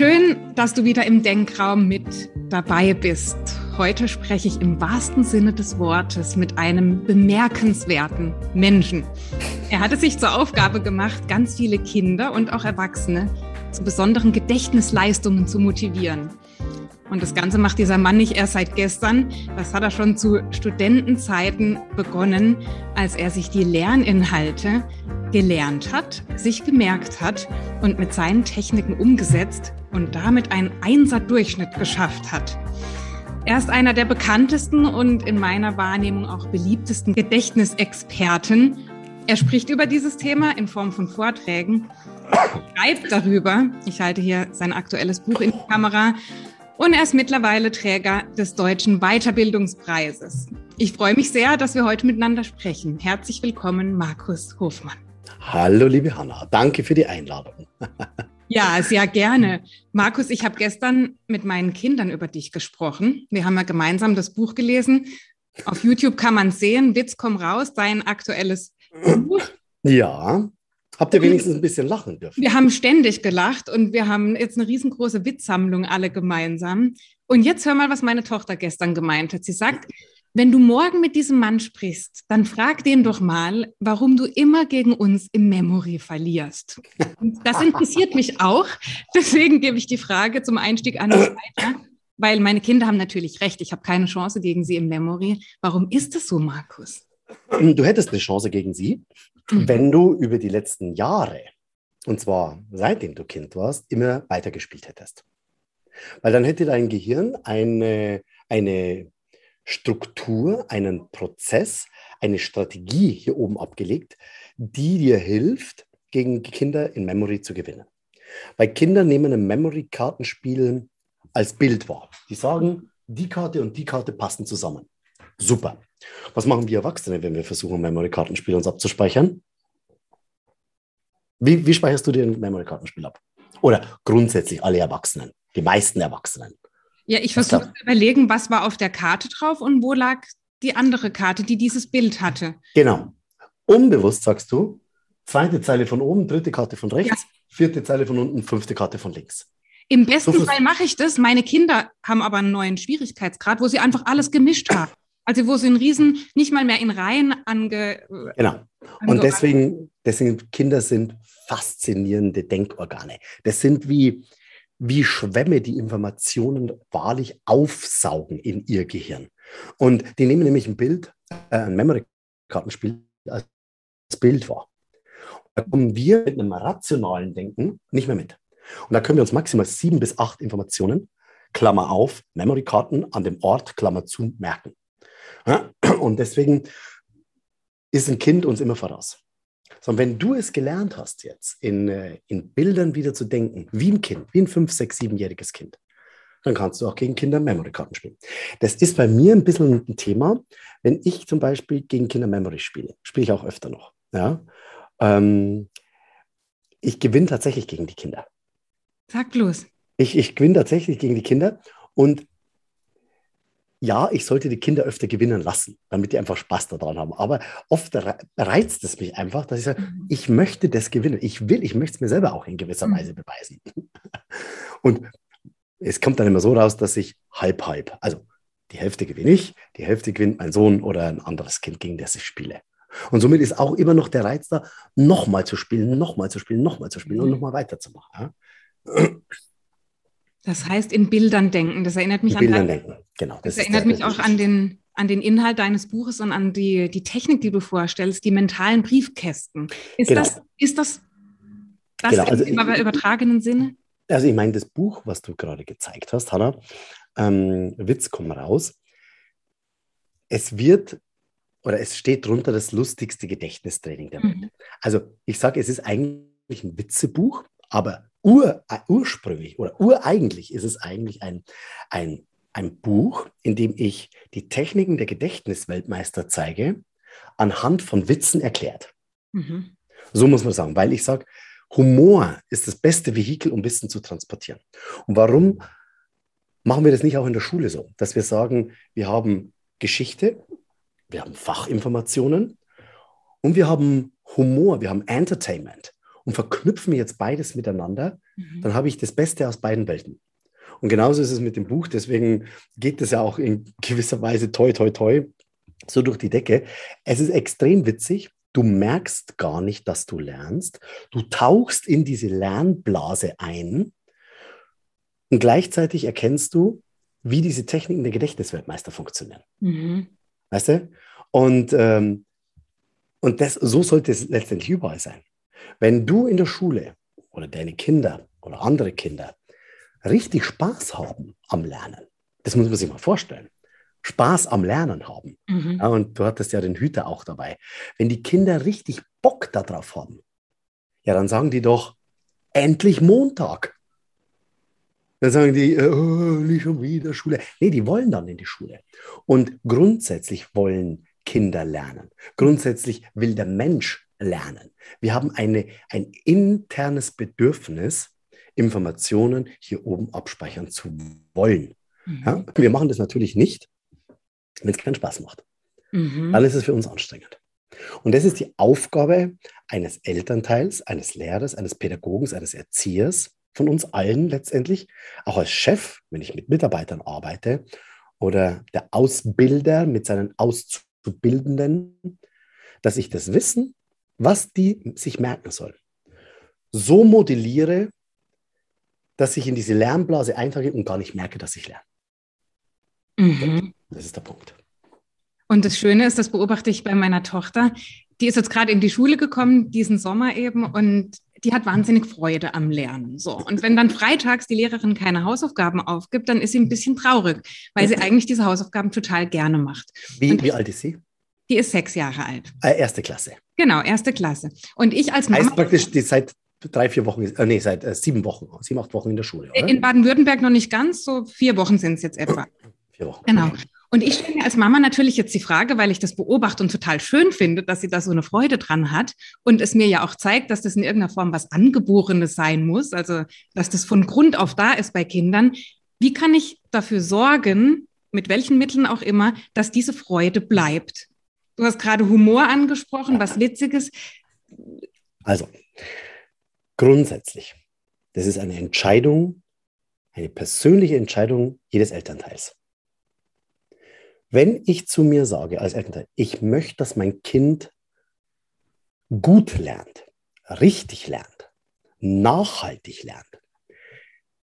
schön, dass du wieder im Denkraum mit dabei bist. Heute spreche ich im wahrsten Sinne des Wortes mit einem bemerkenswerten Menschen. Er hatte sich zur Aufgabe gemacht, ganz viele Kinder und auch Erwachsene zu besonderen Gedächtnisleistungen zu motivieren. Und das Ganze macht dieser Mann nicht erst seit gestern. Das hat er schon zu Studentenzeiten begonnen, als er sich die Lerninhalte gelernt hat, sich gemerkt hat und mit seinen Techniken umgesetzt und damit einen Einser-Durchschnitt geschafft hat. Er ist einer der bekanntesten und in meiner Wahrnehmung auch beliebtesten Gedächtnisexperten. Er spricht über dieses Thema in Form von Vorträgen, schreibt darüber. Ich halte hier sein aktuelles Buch in die Kamera. Und er ist mittlerweile Träger des Deutschen Weiterbildungspreises. Ich freue mich sehr, dass wir heute miteinander sprechen. Herzlich willkommen, Markus Hofmann. Hallo, liebe Hanna. Danke für die Einladung. Ja, sehr gerne. Markus, ich habe gestern mit meinen Kindern über dich gesprochen. Wir haben ja gemeinsam das Buch gelesen. Auf YouTube kann man sehen, Witz komm raus, dein aktuelles Buch. Ja. Habt ihr wenigstens ein bisschen lachen dürfen? Wir haben ständig gelacht und wir haben jetzt eine riesengroße Witzsammlung alle gemeinsam. Und jetzt hör mal, was meine Tochter gestern gemeint hat. Sie sagt, wenn du morgen mit diesem Mann sprichst, dann frag den doch mal, warum du immer gegen uns im Memory verlierst. Und das interessiert mich auch. Deswegen gebe ich die Frage zum Einstieg an euch weiter, weil meine Kinder haben natürlich recht. Ich habe keine Chance gegen sie im Memory. Warum ist das so, Markus? Du hättest eine Chance gegen sie, mhm. wenn du über die letzten Jahre, und zwar seitdem du Kind warst, immer weitergespielt hättest. Weil dann hätte dein Gehirn eine, eine Struktur, einen Prozess, eine Strategie hier oben abgelegt, die dir hilft, gegen Kinder in Memory zu gewinnen. Weil Kinder nehmen ein Memory-Kartenspiel als Bild wahr. Die sagen, die Karte und die Karte passen zusammen. Super. Was machen wir Erwachsene, wenn wir versuchen, Memory-Kartenspiel uns abzuspeichern? Wie, wie speicherst du dir ein Memory-Kartenspiel ab? Oder grundsätzlich alle Erwachsenen, die meisten Erwachsenen. Ja, ich versuche zu überlegen, was war auf der Karte drauf und wo lag die andere Karte, die dieses Bild hatte. Genau. Unbewusst sagst du, zweite Zeile von oben, dritte Karte von rechts, ja. vierte Zeile von unten, fünfte Karte von links. Im besten so Fall mache ich das. Meine Kinder haben aber einen neuen Schwierigkeitsgrad, wo sie einfach alles gemischt haben. Also wo sie einen Riesen nicht mal mehr in Reihen ange. Genau. Und deswegen, deswegen Kinder sind faszinierende Denkorgane. Das sind wie, wie Schwämme die Informationen wahrlich aufsaugen in ihr Gehirn. Und die nehmen nämlich ein Bild, äh, ein Memory-Kartenspiel als Bild wahr. Da kommen wir mit einem rationalen Denken nicht mehr mit. Und da können wir uns maximal sieben bis acht Informationen, Klammer auf, Memory-Karten an dem Ort, Klammer zu, merken. Und deswegen ist ein Kind uns immer voraus. Sondern wenn du es gelernt hast jetzt, in, äh, in Bildern wieder zu denken, wie ein Kind, wie ein fünf, sechs, siebenjähriges Kind, dann kannst du auch gegen Kinder Memory-Karten spielen. Das ist bei mir ein bisschen ein Thema. Wenn ich zum Beispiel gegen Kinder Memory spiele, spiele ich auch öfter noch. Ja? Ähm, ich gewinne tatsächlich gegen die Kinder. Sag bloß. Ich, ich gewinne tatsächlich gegen die Kinder und ja, ich sollte die Kinder öfter gewinnen lassen, damit die einfach Spaß daran haben. Aber oft reizt es mich einfach, dass ich sage, mhm. ich möchte das gewinnen. Ich will, ich möchte es mir selber auch in gewisser mhm. Weise beweisen. Und es kommt dann immer so raus, dass ich halb, halb, also die Hälfte gewinne ich, die Hälfte gewinnt mein Sohn oder ein anderes Kind, gegen das ich spiele. Und somit ist auch immer noch der Reiz da, nochmal zu spielen, nochmal zu spielen, nochmal zu spielen mhm. und nochmal weiterzumachen. Das heißt, in Bildern denken. Das erinnert mich in an. Bildern denken, genau. Das, das erinnert mich auch an den, an den Inhalt deines Buches und an die, die Technik, die du vorstellst, die mentalen Briefkästen. Ist genau. das, ist das, das genau. also, im übertragenen Sinne? Also ich meine, das Buch, was du gerade gezeigt hast, Hanna, ähm, Witz, komm raus. Es wird oder es steht drunter das lustigste Gedächtnistraining der Welt. Mhm. Also ich sage, es ist eigentlich ein Witzebuch, aber ur, ursprünglich oder ureigentlich ist es eigentlich ein, ein, ein Buch, in dem ich die Techniken der Gedächtnisweltmeister zeige, anhand von Witzen erklärt. Mhm. So muss man sagen, weil ich sage, Humor ist das beste Vehikel, um Wissen zu transportieren. Und warum machen wir das nicht auch in der Schule so, dass wir sagen, wir haben Geschichte, wir haben Fachinformationen und wir haben Humor, wir haben Entertainment. Und verknüpfen jetzt beides miteinander, mhm. dann habe ich das Beste aus beiden Welten. Und genauso ist es mit dem Buch, deswegen geht es ja auch in gewisser Weise toi, toi, toi, so durch die Decke. Es ist extrem witzig. Du merkst gar nicht, dass du lernst. Du tauchst in diese Lernblase ein und gleichzeitig erkennst du, wie diese Techniken der Gedächtnisweltmeister funktionieren. Mhm. Weißt du? Und, ähm, und das, so sollte es letztendlich überall sein. Wenn du in der Schule oder deine Kinder oder andere Kinder richtig Spaß haben am Lernen, das muss man sich mal vorstellen. Spaß am Lernen haben. Mhm. Ja, und du hattest ja den Hüter auch dabei. Wenn die Kinder richtig Bock darauf haben, ja, dann sagen die doch, endlich Montag. Dann sagen die, äh, oh, nicht schon wieder Schule. Nee, die wollen dann in die Schule. Und grundsätzlich wollen Kinder lernen. Grundsätzlich will der Mensch lernen. Wir haben eine, ein internes Bedürfnis, Informationen hier oben abspeichern zu wollen. Mhm. Ja? Wir machen das natürlich nicht, wenn es keinen Spaß macht. Mhm. Dann ist es für uns anstrengend. Und das ist die Aufgabe eines Elternteils, eines Lehrers, eines Pädagogen, eines Erziehers, von uns allen letztendlich, auch als Chef, wenn ich mit Mitarbeitern arbeite, oder der Ausbilder mit seinen Auszubildenden, dass ich das Wissen, was die sich merken sollen, so modelliere, dass ich in diese Lernblase eintrage und gar nicht merke, dass ich lerne. Mhm. Das ist der Punkt. Und das Schöne ist, das beobachte ich bei meiner Tochter. Die ist jetzt gerade in die Schule gekommen, diesen Sommer eben, und die hat wahnsinnig Freude am Lernen. So. Und wenn dann freitags die Lehrerin keine Hausaufgaben aufgibt, dann ist sie ein bisschen traurig, weil sie eigentlich diese Hausaufgaben total gerne macht. Wie, wie alt ist sie? Die ist sechs Jahre alt. Äh, erste Klasse. Genau, erste Klasse. Und ich als Mama. Heißt praktisch, die seit drei, vier Wochen, äh, nee, seit äh, sieben Wochen, sieben, acht Wochen in der Schule. Oder? In Baden-Württemberg noch nicht ganz, so vier Wochen sind es jetzt etwa. Vier Wochen. Genau. Und ich stelle mir als Mama natürlich jetzt die Frage, weil ich das beobachte und total schön finde, dass sie da so eine Freude dran hat und es mir ja auch zeigt, dass das in irgendeiner Form was Angeborenes sein muss, also dass das von Grund auf da ist bei Kindern. Wie kann ich dafür sorgen, mit welchen Mitteln auch immer, dass diese Freude bleibt? Du hast gerade Humor angesprochen, was Witziges. Also, grundsätzlich, das ist eine Entscheidung, eine persönliche Entscheidung jedes Elternteils. Wenn ich zu mir sage als Elternteil, ich möchte, dass mein Kind gut lernt, richtig lernt, nachhaltig lernt,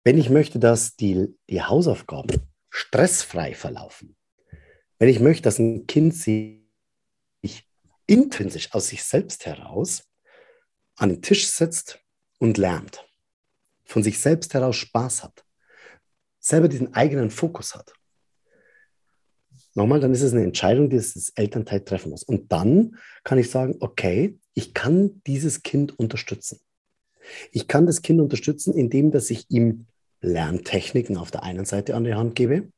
wenn ich möchte, dass die, die Hausaufgaben stressfrei verlaufen, wenn ich möchte, dass ein Kind sich intrinsisch aus sich selbst heraus an den Tisch setzt und lernt, von sich selbst heraus Spaß hat, selber diesen eigenen Fokus hat, Nochmal, dann ist es eine Entscheidung, die das Elternteil treffen muss. Und dann kann ich sagen, okay, ich kann dieses Kind unterstützen. Ich kann das Kind unterstützen, indem dass ich ihm Lerntechniken auf der einen Seite an die Hand gebe, mhm.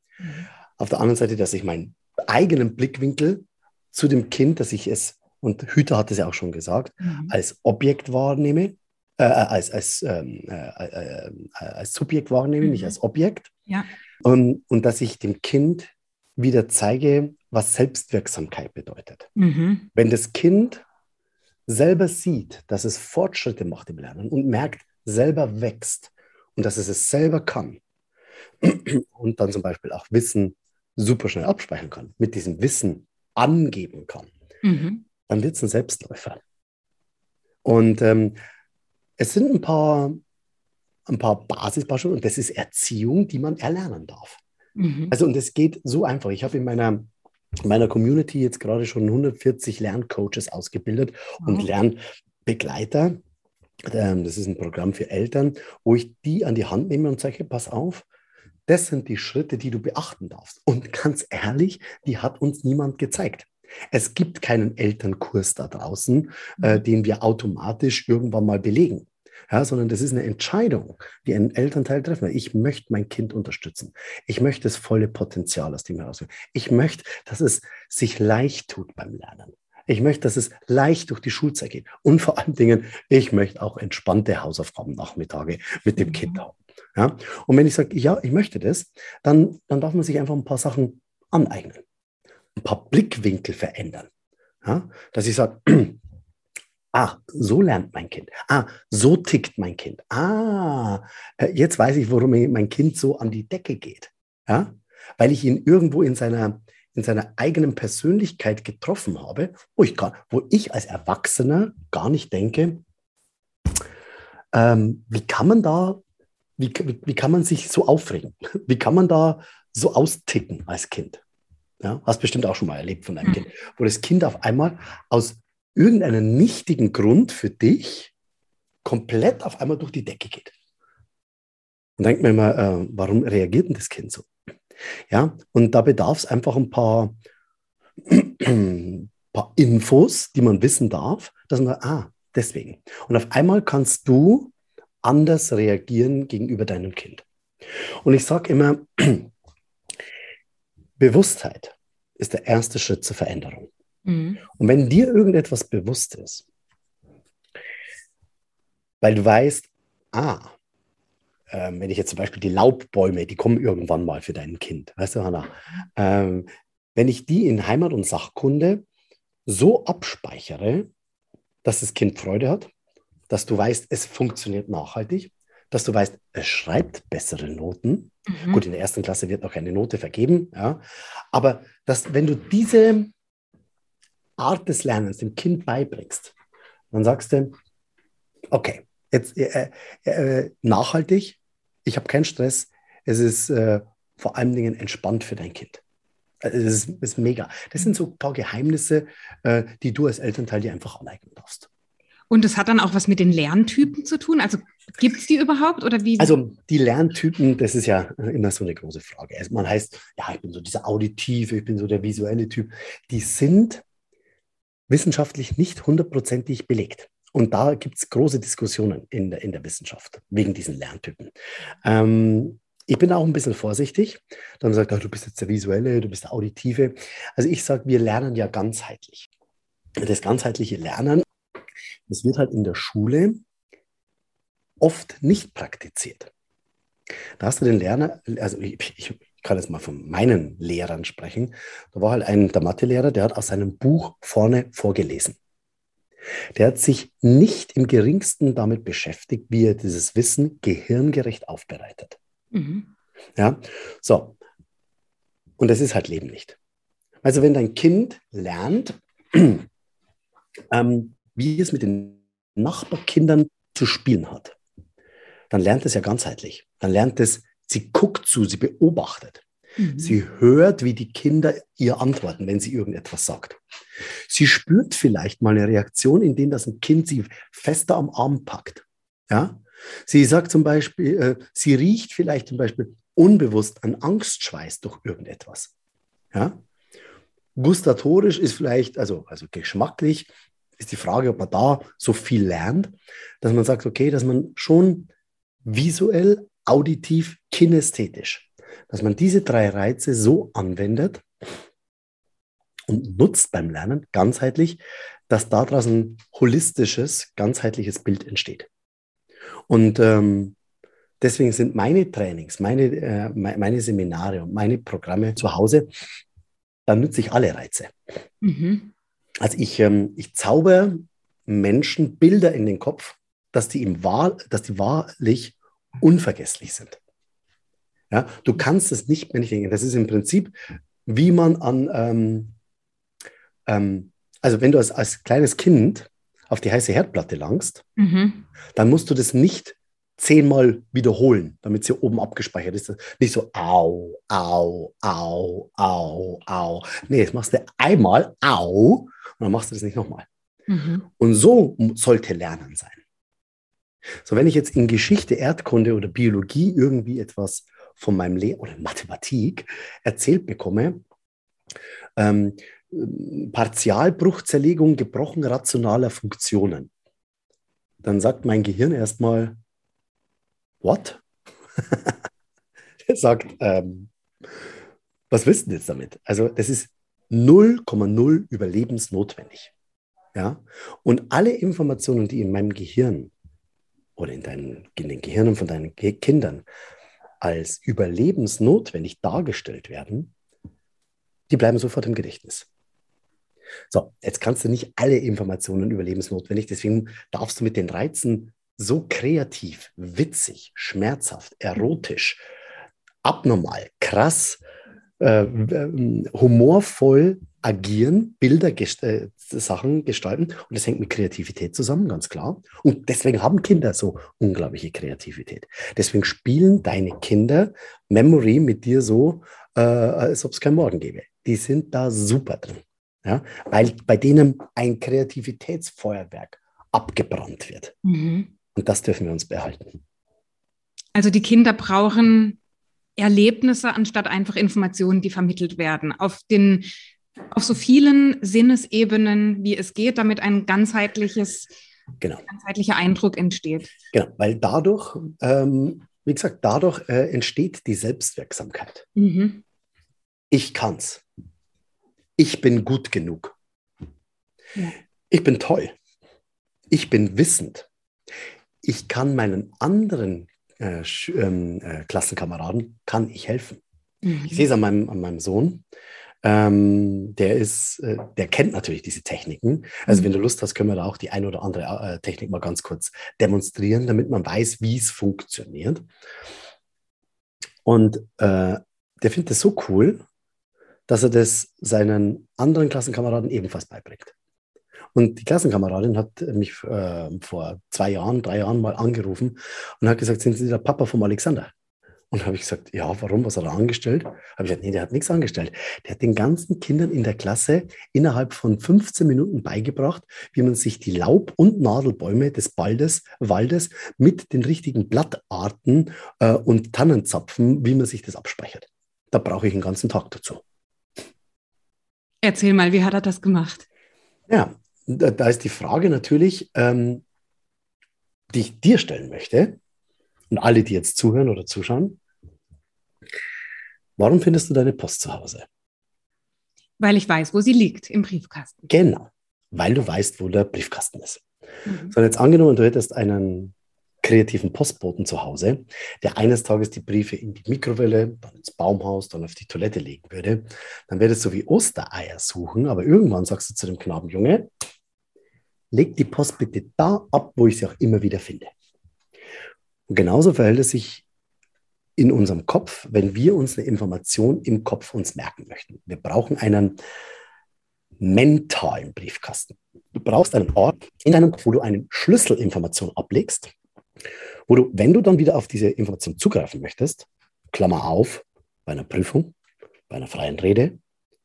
auf der anderen Seite, dass ich meinen eigenen Blickwinkel zu dem Kind, dass ich es, und Hüter hat es ja auch schon gesagt, mhm. als Objekt wahrnehme, äh, äh als, als, ähm, äh, äh, äh, als Subjekt wahrnehme, mhm. nicht als Objekt. Ja. Und, und dass ich dem Kind wieder zeige, was Selbstwirksamkeit bedeutet. Mhm. Wenn das Kind selber sieht, dass es Fortschritte macht im Lernen und merkt, selber wächst und dass es es selber kann und dann zum Beispiel auch Wissen super schnell abspeichern kann, mit diesem Wissen angeben kann, mhm. Dann wird es ein Selbstläufer. Und ähm, es sind ein paar, ein paar Basisbeispiele und das ist Erziehung, die man erlernen darf. Mhm. Also, und es geht so einfach. Ich habe in meiner, meiner Community jetzt gerade schon 140 Lerncoaches ausgebildet wow. und Lernbegleiter. Ähm, das ist ein Programm für Eltern, wo ich die an die Hand nehme und sage, pass auf, das sind die Schritte, die du beachten darfst. Und ganz ehrlich, die hat uns niemand gezeigt. Es gibt keinen Elternkurs da draußen, äh, mhm. den wir automatisch irgendwann mal belegen ja, sondern das ist eine Entscheidung, die ein Elternteil treffen will. Ich möchte mein Kind unterstützen. Ich möchte das volle Potenzial aus dem herausholen. Ich möchte, dass es sich leicht tut beim Lernen. Ich möchte, dass es leicht durch die Schulzeit geht. Und vor allen Dingen, ich möchte auch entspannte Hausaufgaben-Nachmittage mit dem Kind mhm. haben. Ja? Und wenn ich sage, ja, ich möchte das, dann, dann darf man sich einfach ein paar Sachen aneignen. Ein paar Blickwinkel verändern. Ja? Dass ich sage, Ah, so lernt mein Kind. Ah, so tickt mein Kind. Ah, äh, jetzt weiß ich, warum mein Kind so an die Decke geht. Ja? Weil ich ihn irgendwo in seiner, in seiner eigenen Persönlichkeit getroffen habe, wo ich, gar, wo ich als Erwachsener gar nicht denke, ähm, wie kann man da, wie, wie, wie kann man sich so aufregen? Wie kann man da so austicken als Kind? Ja, hast bestimmt auch schon mal erlebt von einem mhm. Kind, wo das Kind auf einmal aus irgendeinen nichtigen Grund für dich komplett auf einmal durch die Decke geht. Und denkt mir immer, äh, warum reagiert denn das Kind so? Ja, und da bedarf es einfach ein paar, paar Infos, die man wissen darf, dass man, ah, deswegen. Und auf einmal kannst du anders reagieren gegenüber deinem Kind. Und ich sage immer, Bewusstheit ist der erste Schritt zur Veränderung. Mhm. Und wenn dir irgendetwas bewusst ist, weil du weißt, ah, ähm, wenn ich jetzt zum Beispiel die Laubbäume, die kommen irgendwann mal für dein Kind, weißt du, Hanna, ähm, wenn ich die in Heimat- und Sachkunde so abspeichere, dass das Kind Freude hat, dass du weißt, es funktioniert nachhaltig, dass du weißt, es schreibt bessere Noten. Mhm. Gut, in der ersten Klasse wird noch eine Note vergeben, ja. Aber dass, wenn du diese Art des Lernens dem Kind beibringst, dann sagst du, okay, jetzt äh, äh, äh nachhaltig, ich habe keinen Stress, es ist äh, vor allen Dingen entspannt für dein Kind. Also, das ist, ist, mega. Das sind so ein paar Geheimnisse, äh, die du als Elternteil dir einfach aneignen darfst. Und es hat dann auch was mit den Lerntypen zu tun? Also gibt es die überhaupt oder wie? Also die Lerntypen, das ist ja immer so eine große Frage. Also man heißt, ja, ich bin so dieser auditive, ich bin so der visuelle Typ. Die sind wissenschaftlich nicht hundertprozentig belegt. Und da gibt es große Diskussionen in der, in der Wissenschaft wegen diesen Lerntypen. Ähm, ich bin auch ein bisschen vorsichtig. Dann sagt er, du bist jetzt der Visuelle, du bist der Auditive. Also ich sage, wir lernen ja ganzheitlich. Das ganzheitliche Lernen, das wird halt in der Schule oft nicht praktiziert. Da hast du den Lerner, also ich, ich, ich kann jetzt mal von meinen Lehrern sprechen. Da war halt ein, der Mathelehrer, der hat aus seinem Buch vorne vorgelesen. Der hat sich nicht im geringsten damit beschäftigt, wie er dieses Wissen gehirngerecht aufbereitet. Mhm. Ja, so. Und das ist halt Leben nicht. Also wenn dein Kind lernt, ähm, wie es mit den Nachbarkindern zu spielen hat, dann lernt es ja ganzheitlich. Dann lernt es Sie guckt zu, sie beobachtet. Mhm. Sie hört, wie die Kinder ihr antworten, wenn sie irgendetwas sagt. Sie spürt vielleicht mal eine Reaktion, in der das ein Kind sie fester am Arm packt. Ja? Sie sagt zum Beispiel, äh, sie riecht vielleicht zum Beispiel unbewusst an Angstschweiß durch irgendetwas. Ja? Gustatorisch ist vielleicht, also, also geschmacklich, ist die Frage, ob man da so viel lernt, dass man sagt, okay, dass man schon visuell, auditiv, kinästhetisch. Dass man diese drei Reize so anwendet und nutzt beim Lernen ganzheitlich, dass daraus ein holistisches, ganzheitliches Bild entsteht. Und ähm, deswegen sind meine Trainings, meine, äh, meine Seminare und meine Programme zu Hause, da nütze ich alle Reize. Mhm. Also ich, ähm, ich zauber Menschen Bilder in den Kopf, dass die, im wahr, dass die wahrlich unvergesslich sind. Ja, du kannst es nicht mehr nicht denken. Das ist im Prinzip, wie man an, ähm, ähm, also wenn du als, als kleines Kind auf die heiße Herdplatte langst, mhm. dann musst du das nicht zehnmal wiederholen, damit sie oben abgespeichert ist. Nicht so au, au, au, au, au. Nee, das machst du einmal au und dann machst du das nicht nochmal. Mhm. Und so sollte Lernen sein. So, wenn ich jetzt in Geschichte, Erdkunde oder Biologie irgendwie etwas von meinem Lehrer oder Mathematik erzählt bekomme, ähm, Partialbruchzerlegung gebrochen rationaler Funktionen, dann sagt mein Gehirn erstmal, what? Er sagt, ähm, was willst du jetzt damit? Also das ist 0,0 überlebensnotwendig. Ja? Und alle Informationen, die in meinem Gehirn oder in, deinen, in den Gehirnen von deinen Kindern als überlebensnotwendig dargestellt werden, die bleiben sofort im Gedächtnis. So, jetzt kannst du nicht alle Informationen überlebensnotwendig, deswegen darfst du mit den Reizen so kreativ, witzig, schmerzhaft, erotisch, abnormal, krass, äh, humorvoll agieren, Bilder, gest äh, Sachen gestalten. Und das hängt mit Kreativität zusammen, ganz klar. Und deswegen haben Kinder so unglaubliche Kreativität. Deswegen spielen deine Kinder Memory mit dir so, äh, als ob es kein Morgen gäbe. Die sind da super drin. Ja? Weil bei denen ein Kreativitätsfeuerwerk abgebrannt wird. Mhm. Und das dürfen wir uns behalten. Also die Kinder brauchen Erlebnisse anstatt einfach Informationen, die vermittelt werden. Auf den auf so vielen Sinnesebenen, wie es geht, damit ein ganzheitliches, genau. ganzheitlicher Eindruck entsteht. Genau, weil dadurch, ähm, wie gesagt, dadurch äh, entsteht die Selbstwirksamkeit. Mhm. Ich kann's. Ich bin gut genug. Ja. Ich bin toll. Ich bin wissend. Ich kann meinen anderen äh, ähm, äh, Klassenkameraden kann ich helfen. Mhm. Ich sehe es an meinem, an meinem Sohn. Ähm, der ist, äh, der kennt natürlich diese Techniken. Also mhm. wenn du Lust hast, können wir da auch die ein oder andere äh, Technik mal ganz kurz demonstrieren, damit man weiß, wie es funktioniert. Und äh, der findet es so cool, dass er das seinen anderen Klassenkameraden ebenfalls beibringt. Und die Klassenkameradin hat mich äh, vor zwei Jahren, drei Jahren mal angerufen und hat gesagt, sind Sie der Papa vom Alexander? Und habe ich gesagt, ja, warum? Was hat er angestellt? Habe ich gesagt, nee, der hat nichts angestellt. Der hat den ganzen Kindern in der Klasse innerhalb von 15 Minuten beigebracht, wie man sich die Laub- und Nadelbäume des Baldes, Waldes mit den richtigen Blattarten äh, und Tannenzapfen, wie man sich das abspeichert. Da brauche ich einen ganzen Tag dazu. Erzähl mal, wie hat er das gemacht? Ja, da ist die Frage natürlich, ähm, die ich dir stellen möchte und alle, die jetzt zuhören oder zuschauen. Warum findest du deine Post zu Hause? Weil ich weiß, wo sie liegt, im Briefkasten. Genau, weil du weißt, wo der Briefkasten ist. Mhm. So, jetzt angenommen, du hättest einen kreativen Postboten zu Hause, der eines Tages die Briefe in die Mikrowelle, dann ins Baumhaus, dann auf die Toilette legen würde, dann wäre das so wie Ostereier suchen, aber irgendwann sagst du zu dem Knaben, Junge, leg die Post bitte da ab, wo ich sie auch immer wieder finde. Und genauso verhält es sich in unserem Kopf, wenn wir uns eine Information im Kopf uns merken möchten. Wir brauchen einen mentalen Briefkasten. Du brauchst einen Ort in deinem Kopf, wo du eine Schlüsselinformation ablegst, wo du, wenn du dann wieder auf diese Information zugreifen möchtest, Klammer auf, bei einer Prüfung, bei einer freien Rede,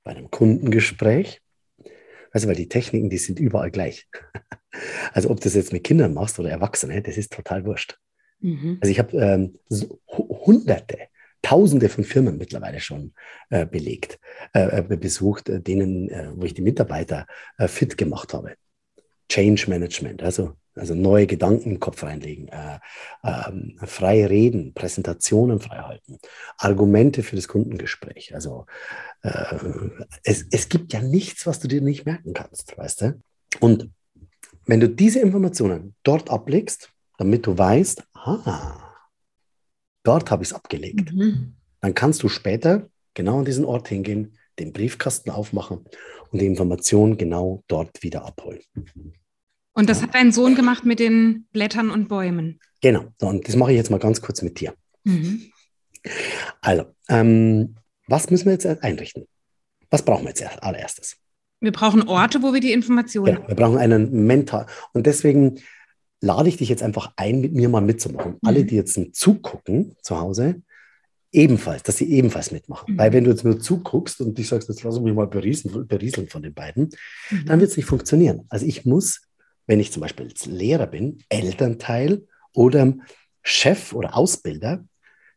bei einem Kundengespräch, also weil die Techniken, die sind überall gleich. Also ob du das jetzt mit Kindern machst oder Erwachsene, das ist total wurscht. Mhm. Also ich habe ähm, so hunderte, tausende von Firmen mittlerweile schon äh, belegt, äh, äh besucht, äh, denen, äh, wo ich die Mitarbeiter äh, fit gemacht habe. Change Management, also, also neue Gedanken im Kopf reinlegen, äh, äh, frei reden, Präsentationen frei halten, Argumente für das Kundengespräch. Also äh, es, es gibt ja nichts, was du dir nicht merken kannst, weißt du? Und wenn du diese Informationen dort ablegst, damit du weißt, ah, dort habe ich es abgelegt, mhm. dann kannst du später genau an diesen Ort hingehen, den Briefkasten aufmachen und die Information genau dort wieder abholen. Und das hat dein Sohn gemacht mit den Blättern und Bäumen. Genau. Und das mache ich jetzt mal ganz kurz mit dir. Mhm. Also, ähm, was müssen wir jetzt einrichten? Was brauchen wir jetzt als allererstes? Wir brauchen Orte, wo wir die Informationen. Genau, wir brauchen einen Mentor. Und deswegen lade ich dich jetzt einfach ein, mit mir mal mitzumachen. Mhm. Alle, die jetzt zugucken zu Hause, ebenfalls, dass sie ebenfalls mitmachen. Mhm. Weil wenn du jetzt nur zuguckst und ich sagst, jetzt lass mich mal berieseln, berieseln von den beiden, mhm. dann wird es nicht funktionieren. Also ich muss, wenn ich zum Beispiel als Lehrer bin, Elternteil oder Chef oder Ausbilder,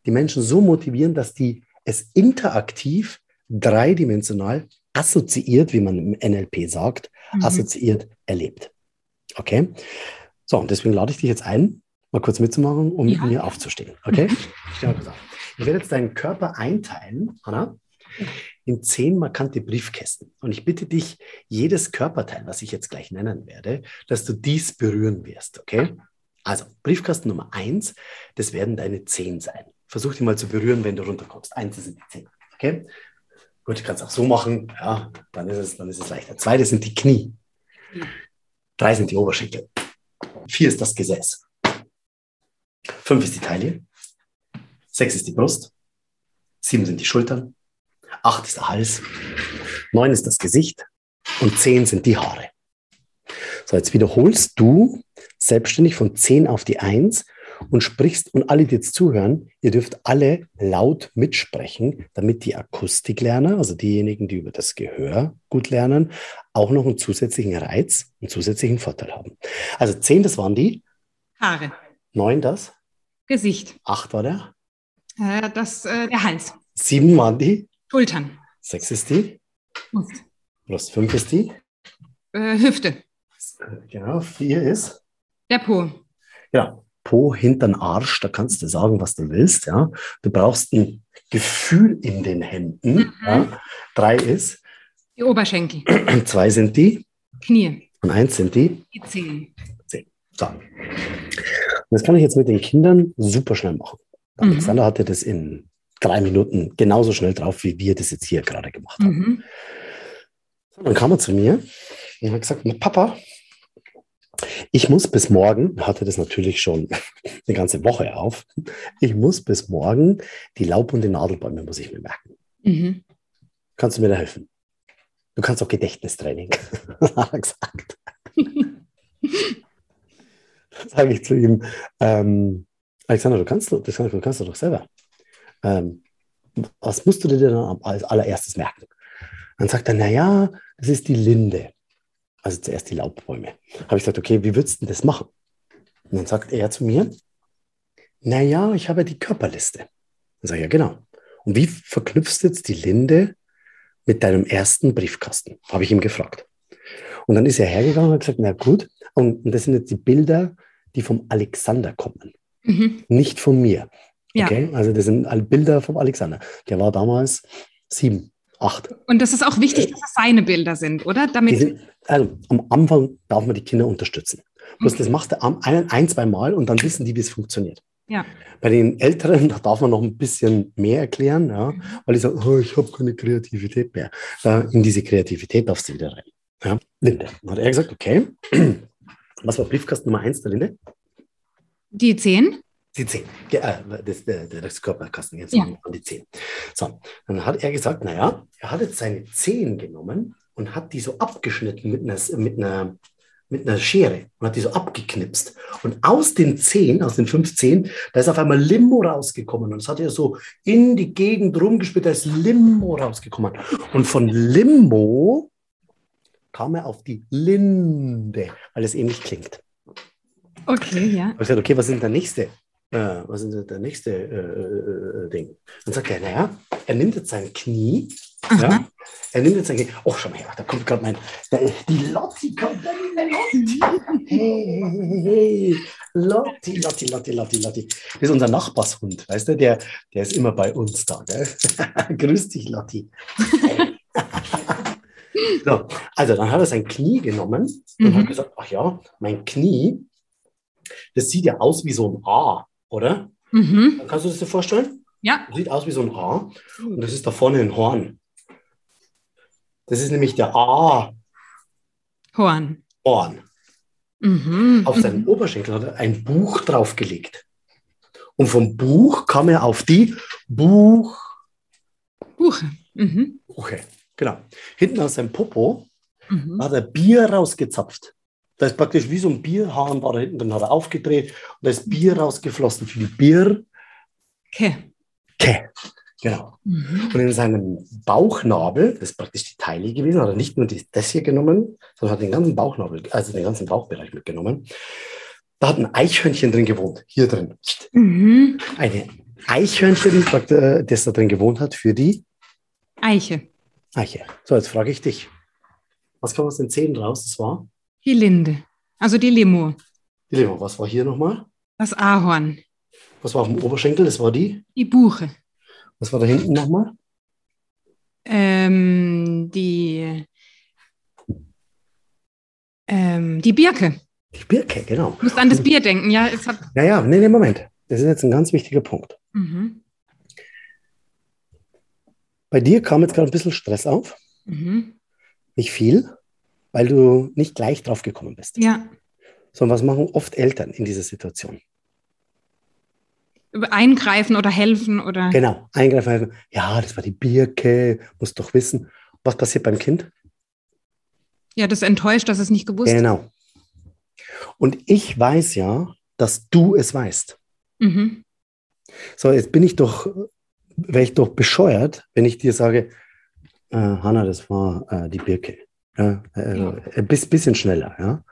die Menschen so motivieren, dass die es interaktiv, dreidimensional assoziiert, wie man im NLP sagt, mhm. assoziiert erlebt. Okay? So, und deswegen lade ich dich jetzt ein, mal kurz mitzumachen, um ja. mit mir aufzustehen. Okay? Ich werde jetzt deinen Körper einteilen, Hanna, in zehn markante Briefkästen. Und ich bitte dich, jedes Körperteil, was ich jetzt gleich nennen werde, dass du dies berühren wirst. Okay? Also, Briefkasten Nummer eins, das werden deine Zehen sein. Versuch die mal zu berühren, wenn du runterkommst. Eins sind die Zehen. Okay? Gut, ich kann es auch so machen. Ja, dann ist es, dann ist es leichter. Zwei, das sind die Knie. Drei sind die Oberschenkel. Vier ist das Gesäß. Fünf ist die Taille. Sechs ist die Brust. Sieben sind die Schultern. Acht ist der Hals. Neun ist das Gesicht. Und zehn sind die Haare. So, jetzt wiederholst du selbstständig von zehn auf die Eins und sprichst, und alle, die jetzt zuhören, ihr dürft alle laut mitsprechen, damit die Akustiklerner, also diejenigen, die über das Gehör gut lernen, auch noch einen zusätzlichen Reiz, einen zusätzlichen Vorteil haben. Also zehn, das waren die Haare. Neun, das Gesicht. Acht war der. Äh, das, äh, der Hals. Sieben waren die. Schultern. Sechs ist die. Brust. Brust. Fünf ist die. Äh, Hüfte. Genau. Vier ist. Der Po. Ja. Po, Hintern, Arsch, da kannst du sagen, was du willst. Ja. Du brauchst ein Gefühl in den Händen. Mhm. Ja. Drei ist. Die Oberschenkel. Zwei sind die. Knie. Und eins sind die. Die Zehen. Zehn. So. Und das kann ich jetzt mit den Kindern super schnell machen. Mhm. Alexander hatte das in drei Minuten genauso schnell drauf, wie wir das jetzt hier gerade gemacht haben. Mhm. Dann kam er zu mir und hat gesagt, Papa, ich muss bis morgen, hatte das natürlich schon eine ganze Woche auf, ich muss bis morgen die Laub- und die Nadelbäume muss ich mir merken. Mhm. Kannst du mir da helfen? Du kannst auch Gedächtnistraining, hat er gesagt. Sage ich zu ihm, ähm, Alexander, du kannst, kannst, du kannst du doch selber. Ähm, was musst du dir denn als allererstes merken? Dann sagt er, naja, das ist die Linde. Also zuerst die Laubbäume. Habe ich gesagt, okay, wie würdest du das machen? Und dann sagt er zu mir, naja, ich habe die Körperliste. Dann sage ich, ja, genau. Und wie verknüpfst du jetzt die Linde mit deinem ersten Briefkasten? Habe ich ihm gefragt. Und dann ist er hergegangen und hat gesagt, na gut, und das sind jetzt die Bilder, die vom Alexander kommen, Mhm. nicht von mir. Ja. Okay, also das sind Bilder vom Alexander. Der war damals sieben, acht. Und das ist auch wichtig, dass es seine Bilder sind, oder? Damit. sind, also am Anfang darf man die Kinder unterstützen. Bloß Okay. das machst du ein, ein, zwei Mal und dann wissen die, wie es funktioniert. Ja. Bei den Älteren, da darf man noch ein bisschen mehr erklären, ja, weil die sagen, oh, ich habe keine Kreativität mehr. Da, in diese Kreativität darfst du wieder rein. Ja. Linde. Dann hat er gesagt, okay, was war Briefkasten Nummer eins der Linde? Die Zehen. Die 10. Ge- äh, das, der, der, das Körperkasten jetzt Ja. an die 10. So, dann hat er gesagt, naja, er hat jetzt seine 10 genommen und hat die so abgeschnitten mit einer, mit einer, mit einer Schere und hat die so abgeknipst. Und aus den 10, aus den 15, da ist auf einmal Limo rausgekommen. Und das hat er so in die Gegend rumgespielt, da ist Limo rausgekommen. Und von Limo kam er auf die Linde, weil es ähnlich klingt. Okay, ja. Ich habe gesagt, okay, was ist denn der nächste? Äh, was ist denn der nächste äh, äh, Ding? Dann sagt er, naja, er nimmt jetzt sein Knie. Aha. Ja, er nimmt jetzt sein Knie. Oh, schau mal her, da kommt gerade mein. Da, die Lotti kommt. Da, Lotti. Hey, hey, hey. Lotti, Lotti, Lotti, Lotti, Lotti. Das ist unser Nachbarshund, weißt du? Der, der ist immer bei uns da. Grüß dich, Lotti. so, also, dann hat er sein Knie genommen und Mhm. hat gesagt: Ach ja, mein Knie, das sieht ja aus wie so ein A, oder? Mhm. Kannst du das dir vorstellen? Ja. Das sieht aus wie so ein A und das ist da vorne ein Horn. Das ist nämlich der A-Horn. Horn. Mhm. Auf seinen Oberschenkel hat er ein Buch draufgelegt. Und vom Buch kam er auf die Buch. Buche. Mhm. Okay, genau. Hinten aus seinem Popo Mhm. hat er Bier rausgezapft. Da ist praktisch wie so ein Bierhahn, war da hinten, dann hat er aufgedreht und da ist Bier rausgeflossen für die Bierke. Okay. Genau. Mhm. Und in seinem Bauchnabel, das ist praktisch die Teile gewesen, hat er nicht nur das hier genommen, sondern hat den ganzen Bauchnabel, also den ganzen Bauchbereich mitgenommen. Da hat ein Eichhörnchen drin gewohnt, hier drin. Mhm. Eine Eichhörnchen, praktisch, das da drin gewohnt hat, für die Eiche. Eiche. So, jetzt frage ich dich. Was kam aus den Zähnen raus? Das war Die Linde. Also die Limo. die Leber. Was war hier nochmal? Das Ahorn. Was war auf dem Oberschenkel? Das war die. Die Buche. Was war da hinten nochmal? Ähm, die, ähm, die Birke. Die Birke, genau. Du musst an das Bier denken, ja. Es hat, Ja, ja, nee, nee, Moment. Das ist jetzt ein ganz wichtiger Punkt. mhm. Bei dir kam jetzt gerade ein bisschen Stress auf. Mhm. Nicht viel, weil du nicht gleich drauf gekommen bist. Ja. Sondern was machen oft Eltern in dieser Situation? Eingreifen oder helfen oder. Genau, eingreifen, helfen. Ja, das war die Birke, muss doch wissen. Was passiert beim Kind? Ja, das enttäuscht, dass es nicht gewusst hat. Genau. Und ich weiß ja, dass du es weißt. Mhm. So, jetzt bin ich doch, wäre ich doch bescheuert, wenn ich dir sage, äh, Hanna, das war äh, die Birke. Ja, äh, ja. Ein bisschen schneller. Ja?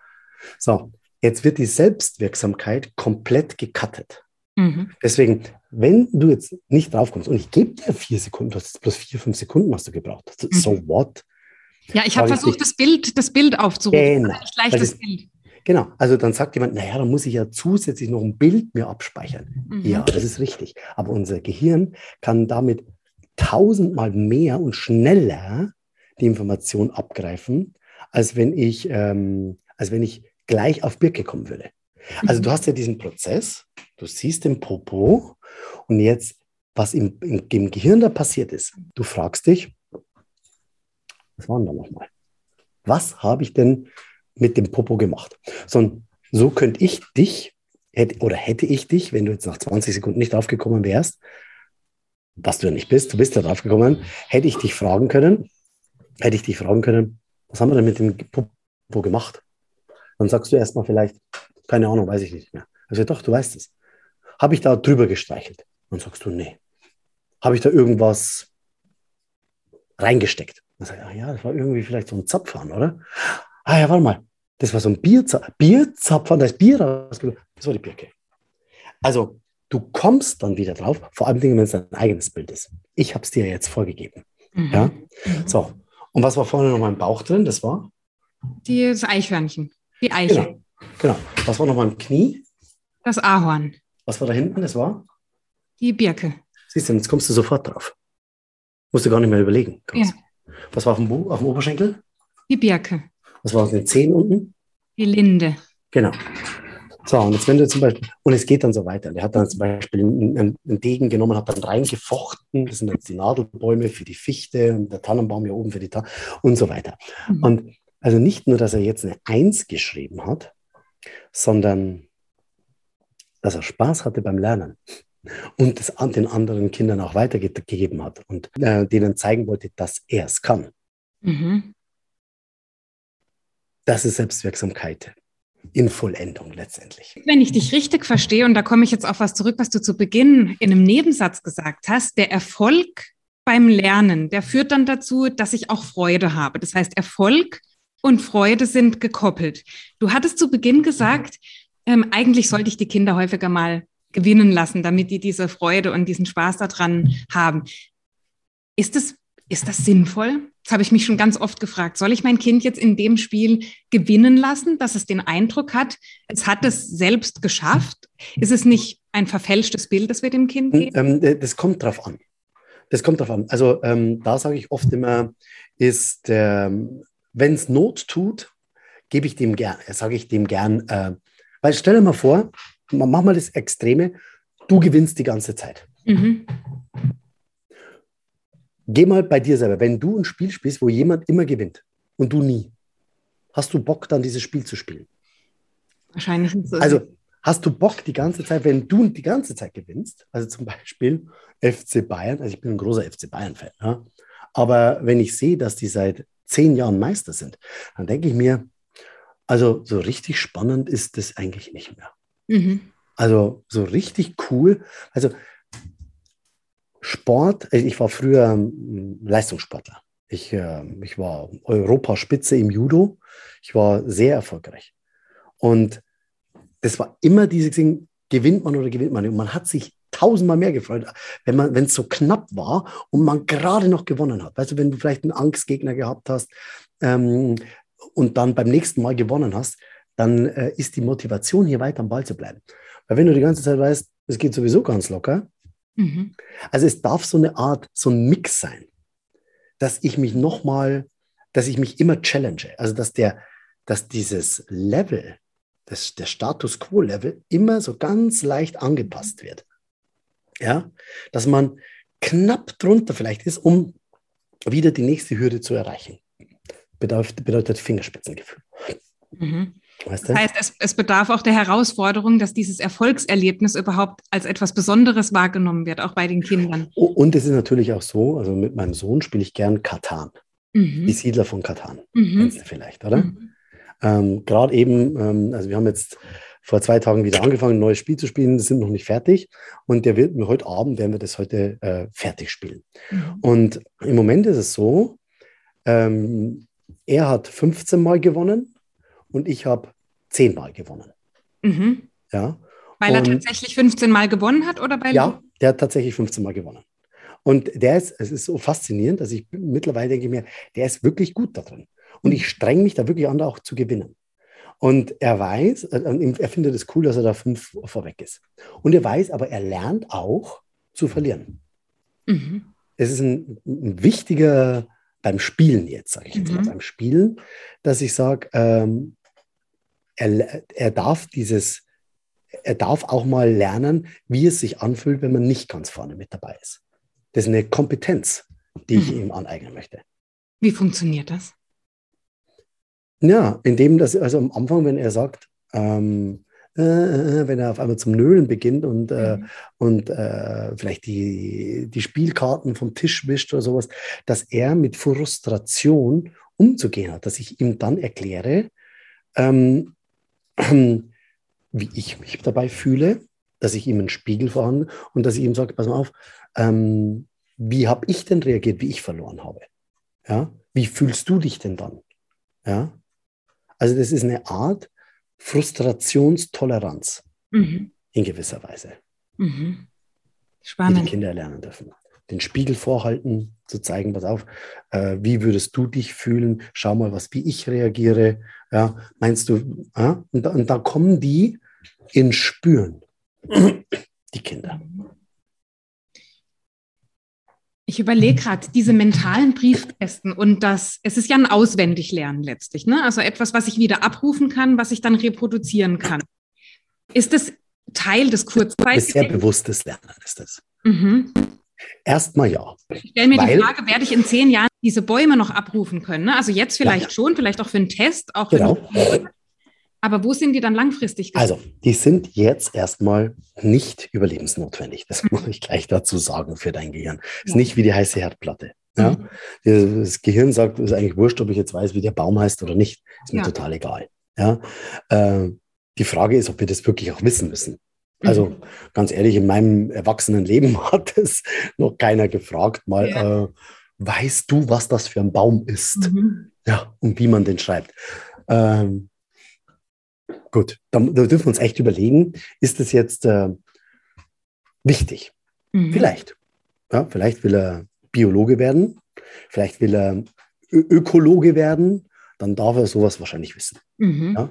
So, jetzt wird die Selbstwirksamkeit komplett gecuttet. Mhm. Deswegen, wenn du jetzt nicht draufkommst, und ich gebe dir vier Sekunden, du hast bloß vier, fünf Sekunden hast du gebraucht. Mhm. So what? Ja, ich habe versucht, das Bild, das Bild aufzurufen. Genau. Leicht das Bild. Genau, also dann sagt jemand, naja, dann muss ich ja zusätzlich noch ein Bild mir abspeichern. Mhm. Ja, das ist richtig. Aber unser Gehirn kann damit tausendmal mehr und schneller die Information abgreifen, als wenn ich, ähm, als wenn ich gleich auf Birke kommen würde. Also du mhm. hast ja diesen Prozess, du siehst den Popo und jetzt, was im, im, im Gehirn da passiert ist, du fragst dich, was war denn da nochmal? Was habe ich denn mit dem Popo gemacht? So, so könnte ich dich, hätte, oder hätte ich dich, wenn du jetzt nach 20 Sekunden nicht draufgekommen wärst, was du ja nicht bist, du bist ja draufgekommen, hätte ich dich fragen können, hätte ich dich fragen können, was haben wir denn mit dem Popo gemacht? Dann sagst du erstmal vielleicht, keine Ahnung, weiß ich nicht mehr. Also doch, du weißt es. Habe ich da drüber gestreichelt? Dann sagst du, nee. Habe ich da irgendwas reingesteckt? Dann sag ich, ah ja, das war irgendwie vielleicht so ein Zapfhahn, oder? Ah ja, warte mal. Das war so ein Bierzapfhahn. Bierzapfhahn, da ist Bier rausgekommen. Das war die Birke. Also, du kommst dann wieder drauf, vor allem wenn es dein eigenes Bild ist. Ich habe es dir jetzt vorgegeben. Mhm. Ja? Mhm. So. Und was war vorne noch im Bauch drin? Das war? Das Eichhörnchen. Die Eiche. Genau. genau. Was war noch mal im Knie? Das Ahorn. Was war da hinten? Das war? Die Birke. Siehst du, jetzt kommst du sofort drauf. Musst du gar nicht mehr überlegen. Ja. Was war auf dem, auf dem Oberschenkel? Die Birke. Was war auf den Zehen unten? Die Linde. Genau. So, und jetzt wenn du zum Beispiel, und es geht dann so weiter. Der hat dann zum Beispiel einen, einen Degen genommen, hat dann reingefochten. Das sind jetzt die Nadelbäume für die Fichte und der Tannenbaum hier oben für die Tannen und so weiter. Mhm. Und also nicht nur, dass er jetzt eine Eins geschrieben hat, sondern dass er Spaß hatte beim Lernen und das an den anderen Kindern auch weitergegeben hat und äh, denen zeigen wollte, dass er es kann. Mhm. Das ist Selbstwirksamkeit in Vollendung letztendlich. Wenn ich dich richtig verstehe, und da komme ich jetzt auf was zurück, was du zu Beginn in einem Nebensatz gesagt hast, der Erfolg beim Lernen, der führt dann dazu, dass ich auch Freude habe. Das heißt, Erfolg und Freude sind gekoppelt. Du hattest zu Beginn gesagt, ähm, eigentlich sollte ich die Kinder häufiger mal gewinnen lassen, damit die diese Freude und diesen Spaß daran haben. Ist das, ist das sinnvoll? Das habe ich mich schon ganz oft gefragt. Soll ich mein Kind jetzt in dem Spiel gewinnen lassen, dass es den Eindruck hat, es hat es selbst geschafft? Ist es nicht ein verfälschtes Bild, das wir dem Kind geben? Ähm, äh, das kommt drauf an. Das kommt drauf an. Also ähm, da sage ich oft immer, ist, ähm, wenn es Not tut, gebe ich dem gern, sage ich dem gern, äh, weil stell dir mal vor, mach mal das Extreme, du gewinnst die ganze Zeit. Mhm. Geh mal bei dir selber. Wenn du ein Spiel spielst, wo jemand immer gewinnt und du nie, hast du Bock, dann dieses Spiel zu spielen? Wahrscheinlich nicht so. Also hast du Bock die ganze Zeit, wenn du die ganze Zeit gewinnst, also zum Beispiel FC Bayern, also ich bin ein großer FC Bayern-Fan, ja, aber wenn ich sehe, dass die seit zehn Jahren Meister sind, dann denke ich mir, also so richtig spannend ist das eigentlich nicht mehr. Mhm. Also so richtig cool. Also Sport, ich war früher ähm, Leistungssportler. Ich, äh, ich war Europaspitze im Judo. Ich war sehr erfolgreich. Und das war immer dieses Ding, gewinnt man oder gewinnt man. Und man hat sich tausendmal mehr gefreut, wenn man, wenn es so knapp war und man gerade noch gewonnen hat. Weißt du, wenn du vielleicht einen Angstgegner gehabt hast ähm, und dann beim nächsten Mal gewonnen hast, dann äh, ist die Motivation, hier weiter am Ball zu bleiben. Weil wenn du die ganze Zeit weißt, es geht sowieso ganz locker, Mhm. Also es darf so eine Art, so ein Mix sein, dass ich mich nochmal, dass ich mich immer challenge. Also dass der, dass dieses Level, das, der Status Quo-Level immer so ganz leicht angepasst wird. Ja, dass man knapp drunter vielleicht ist, um wieder die nächste Hürde zu erreichen. Bedeutet, bedeutet Fingerspitzengefühl. Mhm. Weißt du? Das heißt, es, es, bedarf auch der Herausforderung, dass dieses Erfolgserlebnis überhaupt als etwas Besonderes wahrgenommen wird, auch bei den Kindern. Und es ist natürlich auch so, also mit meinem Sohn spiele ich gern Katan. Mhm. Die Siedler von Katan. Mhm. Kennst du vielleicht, oder? Mhm. Ähm, Gerade eben, ähm, also wir haben jetzt vor zwei Tagen wieder angefangen, ein neues Spiel zu spielen, sind noch nicht fertig. Und der wird mir heute Abend, werden wir das heute äh, fertig spielen. Mhm. Und im Moment ist es so, ähm, er hat 15 Mal gewonnen und ich habe 10 Mal gewonnen. Mhm. Ja. Weil und, er tatsächlich 15 Mal gewonnen hat oder bei Ja, der hat tatsächlich 15 Mal gewonnen. Und der ist, es ist so faszinierend, dass ich mittlerweile denke mir, der ist wirklich gut da drin. Und ich streng mich da wirklich an, auch zu gewinnen. Und er weiß, äh, er findet es cool, dass er da fünf vorweg ist. Und er weiß, aber er lernt auch zu verlieren. Mhm. Es ist ein, ein, wichtiger beim Spielen jetzt, sage ich jetzt mhm. mal, beim Spielen, dass ich sage, ähm, er, er darf dieses, er darf auch mal lernen, wie es sich anfühlt, wenn man nicht ganz vorne mit dabei ist. Das ist eine Kompetenz, die ich mhm. ihm aneignen möchte. Wie funktioniert das? Ja, indem das, also am Anfang, wenn er sagt, ähm, äh, äh, wenn er auf einmal zum Nölen beginnt und, äh, mhm. und äh, vielleicht die, die Spielkarten vom Tisch wischt oder sowas, dass er mit Frustration umzugehen hat, dass ich ihm dann erkläre, ähm, wie ich mich dabei fühle, dass ich ihm einen Spiegel vorhanden und dass ich ihm sage, pass mal auf, ähm, wie habe ich denn reagiert, wie ich verloren habe? Ja? Wie fühlst du dich denn dann? Ja? Also das ist eine Art Frustrationstoleranz mhm. in gewisser Weise, mhm. Spannend. die die Kinder lernen dürfen. Den Spiegel vorhalten, zu zeigen, pass auf, äh, wie würdest du dich fühlen? Schau mal, was wie ich reagiere. Ja, meinst du? Ja? Und, da, und da kommen die in Spüren, die Kinder. Ich überlege gerade, diese mentalen Briefkästen und das, es ist ja ein Auswendiglernen letztlich, ne? Also etwas, was ich wieder abrufen kann, was ich dann reproduzieren kann. Ist das Teil des Kurzzeitgedächtnisses? Sehr bewusstes Lernen ist das. Mhm. Erstmal ja. Ich stelle mir Weil, die Frage, werde ich in zehn Jahren diese Bäume noch abrufen können? Ne? Also jetzt vielleicht ja, ja. schon, vielleicht auch für einen Test, auch genau. Aber wo sind die dann langfristig? Also, die sind jetzt erstmal nicht überlebensnotwendig. Das muss ich gleich dazu sagen für dein Gehirn. Ja. Ist nicht wie die heiße Herdplatte. Ja? Mhm. Das Gehirn sagt, es ist eigentlich wurscht, ob ich jetzt weiß, wie der Baum heißt oder nicht. Ist mir total egal. Ja? Äh, die Frage ist, ob wir das wirklich auch wissen müssen. Also mhm. ganz ehrlich, in meinem erwachsenen Leben hat es noch keiner gefragt, mal, ja. äh, weißt du, was das für ein Baum ist? Mhm. Ja, und wie man den schreibt. Ähm, Gut, da, da, dürfen wir uns echt überlegen, ist das jetzt äh, wichtig? Mhm. Vielleicht. Ja, vielleicht will er Biologe werden, vielleicht will er Ö Ökologe werden, dann darf er sowas wahrscheinlich wissen. Mhm. Ja?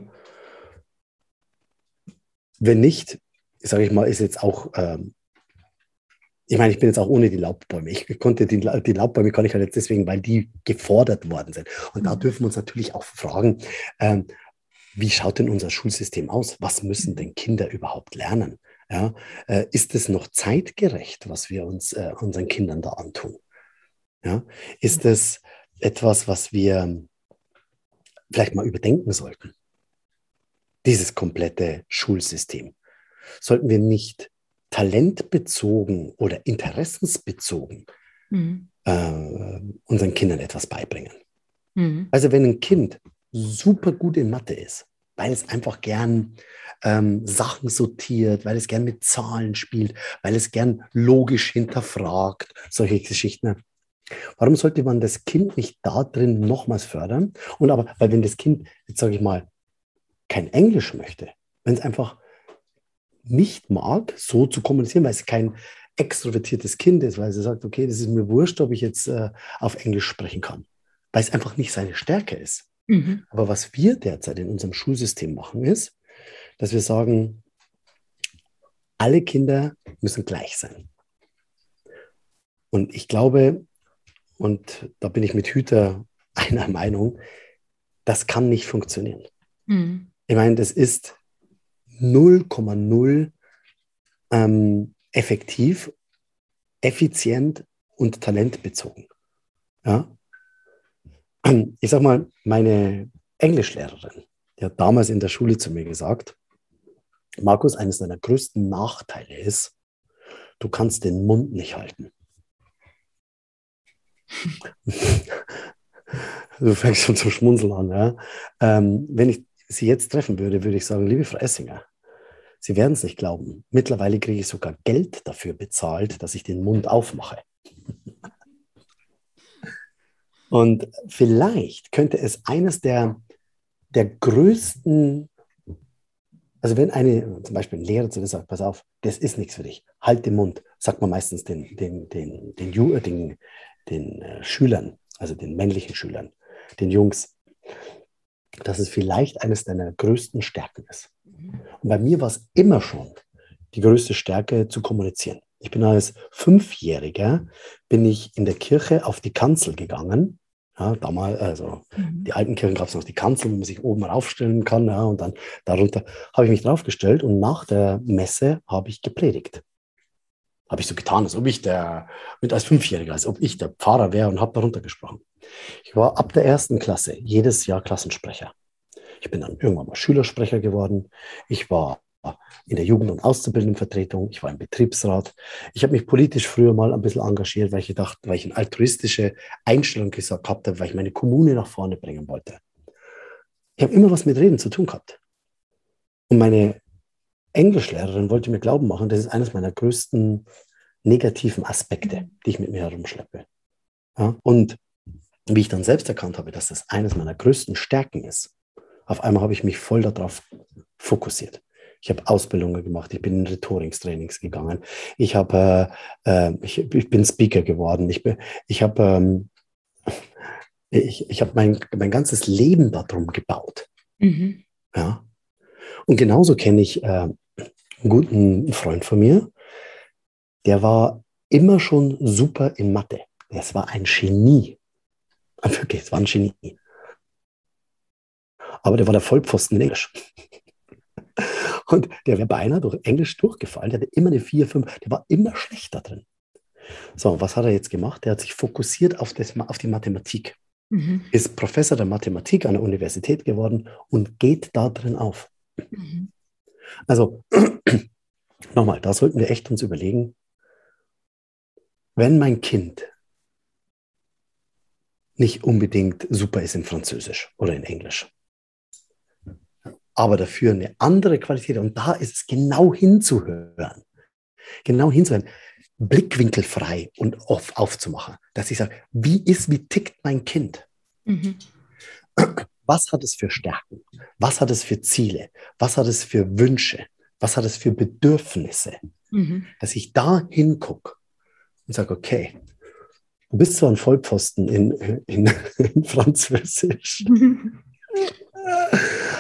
Wenn nicht, sage ich mal, ist jetzt auch, ähm, ich meine, ich bin jetzt auch ohne die Laubbäume. Ich konnte die, die Laubbäume kann ich halt jetzt deswegen, weil die gefordert worden sind. Und da mhm. dürfen wir uns natürlich auch fragen, ähm, wie schaut denn unser Schulsystem aus? Was müssen denn Kinder überhaupt lernen? Ja, äh, ist es noch zeitgerecht, was wir uns äh, unseren Kindern da antun? Ja, ist es etwas, was wir vielleicht mal überdenken sollten? Dieses komplette Schulsystem. Sollten wir nicht talentbezogen oder interessensbezogen mhm. äh, unseren Kindern etwas beibringen? Mhm. Also wenn ein Kind super gut in Mathe ist, weil es einfach gern ähm, Sachen sortiert, weil es gern mit Zahlen spielt, weil es gern logisch hinterfragt, solche Geschichten. Warum sollte man das Kind nicht da drin nochmals fördern? Und aber, weil wenn das Kind, jetzt sage ich mal, kein Englisch möchte, wenn es einfach nicht mag, so zu kommunizieren, weil es kein extrovertiertes Kind ist, weil sie sagt, okay, das ist mir wurscht, ob ich jetzt äh, auf Englisch sprechen kann, weil es einfach nicht seine Stärke ist. Mhm. Aber was wir derzeit in unserem Schulsystem machen, ist, dass wir sagen, alle Kinder müssen gleich sein. Und ich glaube, und da bin ich mit Hüter einer Meinung, das kann nicht funktionieren. Mhm. Ich meine, das ist 0,0 ähm, effektiv, effizient und talentbezogen. Ja? Ich sag mal, meine Englischlehrerin, die hat damals in der Schule zu mir gesagt, Markus, eines deiner größten Nachteile ist, du kannst den Mund nicht halten. du fängst schon zum Schmunzeln an. Ja? Ähm, wenn ich Sie jetzt treffen würde, würde ich sagen, liebe Frau Essinger, Sie werden es nicht glauben. Mittlerweile kriege ich sogar Geld dafür bezahlt, dass ich den Mund aufmache. Und vielleicht könnte es eines der, der größten, also wenn eine, zum Beispiel ein Lehrer zu dir sagt, pass auf, das ist nichts für dich, halt den Mund, sagt man meistens den, den, den, den, den, den, den äh, Schülern, also den männlichen Schülern, den Jungs, dass es vielleicht eines deiner größten Stärken ist. Und bei mir war es immer schon die größte Stärke zu kommunizieren. Ich bin als Fünfjähriger, bin ich in der Kirche auf die Kanzel gegangen. Ja, damals, also mhm. die alten Kirchen gab es noch die Kanzel, wo man sich oben raufstellen kann. Ja, und dann darunter habe ich mich draufgestellt und nach der Messe habe ich gepredigt. Habe ich so getan, als ob ich der, mit als Fünfjähriger, als ob ich der Pfarrer wäre und habe darunter gesprochen. Ich war ab der ersten Klasse jedes Jahr Klassensprecher. Ich bin dann irgendwann mal Schülersprecher geworden. Ich war in der Jugend- und Auszubildendenvertretung, ich war im Betriebsrat. Ich habe mich politisch früher mal ein bisschen engagiert, weil ich gedacht, weil ich eine altruistische Einstellung gesagt habe, weil ich meine Kommune nach vorne bringen wollte. Ich habe immer was mit Reden zu tun gehabt. Und meine Englischlehrerin wollte mir glauben machen, das ist eines meiner größten negativen Aspekte, die ich mit mir herumschleppe. Ja? Und wie ich dann selbst erkannt habe, dass das eines meiner größten Stärken ist, auf einmal habe ich mich voll darauf fokussiert. Ich habe Ausbildungen gemacht, ich bin in Rhetorikstrainings gegangen, ich, habe, äh, äh, ich, ich, bin Speaker geworden, ich, ich habe ähm, ich, ich hab mein, mein ganzes Leben darum gebaut. Mhm. Ja. Und genauso kenne ich äh, einen guten Freund von mir, der war immer schon super in Mathe. Es war ein Genie. Wirklich, es war ein Genie. Aber der war der Vollpfosten in Englisch. Und der wäre beinahe durch Englisch durchgefallen. Der hatte immer eine 4, 5, der war immer schlechter drin. So, was hat er jetzt gemacht? Der hat sich fokussiert auf, das, auf die Mathematik. Mhm. Ist Professor der Mathematik an der Universität geworden und geht da drin auf. Mhm. Also, nochmal, da sollten wir echt uns überlegen, wenn mein Kind nicht unbedingt super ist in Französisch oder in Englisch, aber dafür eine andere Qualität. Und da ist es genau hinzuhören. Genau hinzuhören. Blickwinkelfrei und auf, aufzumachen. Dass ich sage, wie ist, wie tickt mein Kind? Mhm. Was hat es für Stärken? Was hat es für Ziele? Was hat es für Wünsche? Was hat es für Bedürfnisse? Mhm. Dass ich da hingucke und sage, okay, du bist zwar ein Vollpfosten in, in, in Französisch.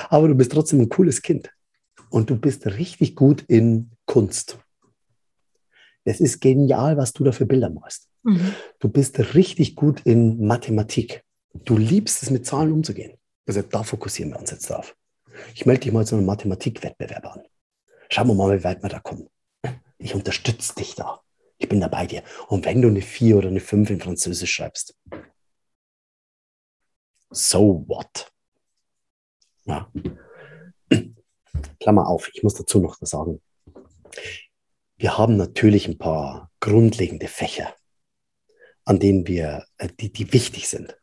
aber du bist trotzdem ein cooles Kind. Und du bist richtig gut in Kunst. Es ist genial, was du da für Bilder machst. Mhm. Du bist richtig gut in Mathematik. Du liebst es, mit Zahlen umzugehen. Also da fokussieren wir uns jetzt drauf. Ich melde dich mal zu einem Mathematikwettbewerb an. Schauen wir mal, wie weit wir da kommen. Ich unterstütze dich da. Ich bin da bei dir. Und wenn du eine 4 oder eine 5 in Französisch schreibst, so what? Ja. Klammer auf, ich muss dazu noch was sagen. Wir haben natürlich ein paar grundlegende Fächer, an denen wir, äh, die, die wichtig sind.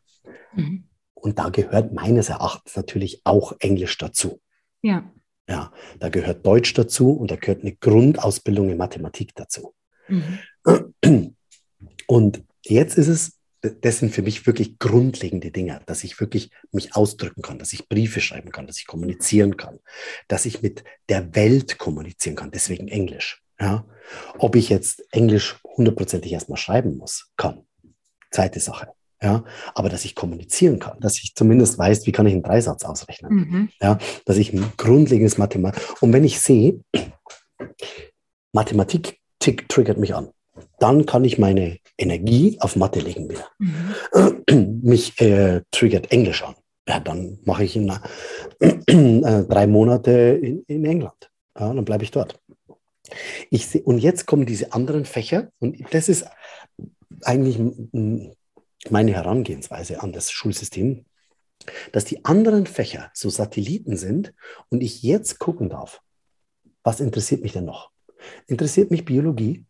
Mhm. Und da gehört meines Erachtens natürlich auch Englisch dazu. Ja. Ja, da gehört Deutsch dazu und da gehört eine Grundausbildung in Mathematik dazu. Mhm. Und jetzt ist es das sind für mich wirklich grundlegende Dinge, dass ich wirklich mich ausdrücken kann, dass ich Briefe schreiben kann, dass ich kommunizieren kann, dass ich mit der Welt kommunizieren kann, deswegen Englisch. Ja? Ob ich jetzt Englisch hundertprozentig erstmal schreiben muss, kann. Zweite Sache. Ja, aber dass ich kommunizieren kann, dass ich zumindest weiß, wie kann ich einen Dreisatz ausrechnen. Mhm. Ja, dass ich ein grundlegendes Mathematik. Und wenn ich sehe, Mathematik triggert mich an dann kann ich meine Energie auf Mathe legen wieder. Mhm. Mich äh, triggert Englisch an. Ja, dann mache ich in, äh, drei Monate in, in England. Ja, dann bleibe ich dort. Ich seh, und jetzt kommen diese anderen Fächer und das ist eigentlich meine Herangehensweise an das Schulsystem, dass die anderen Fächer so Satelliten sind und ich jetzt gucken darf, was interessiert mich denn noch? Interessiert mich Biologie?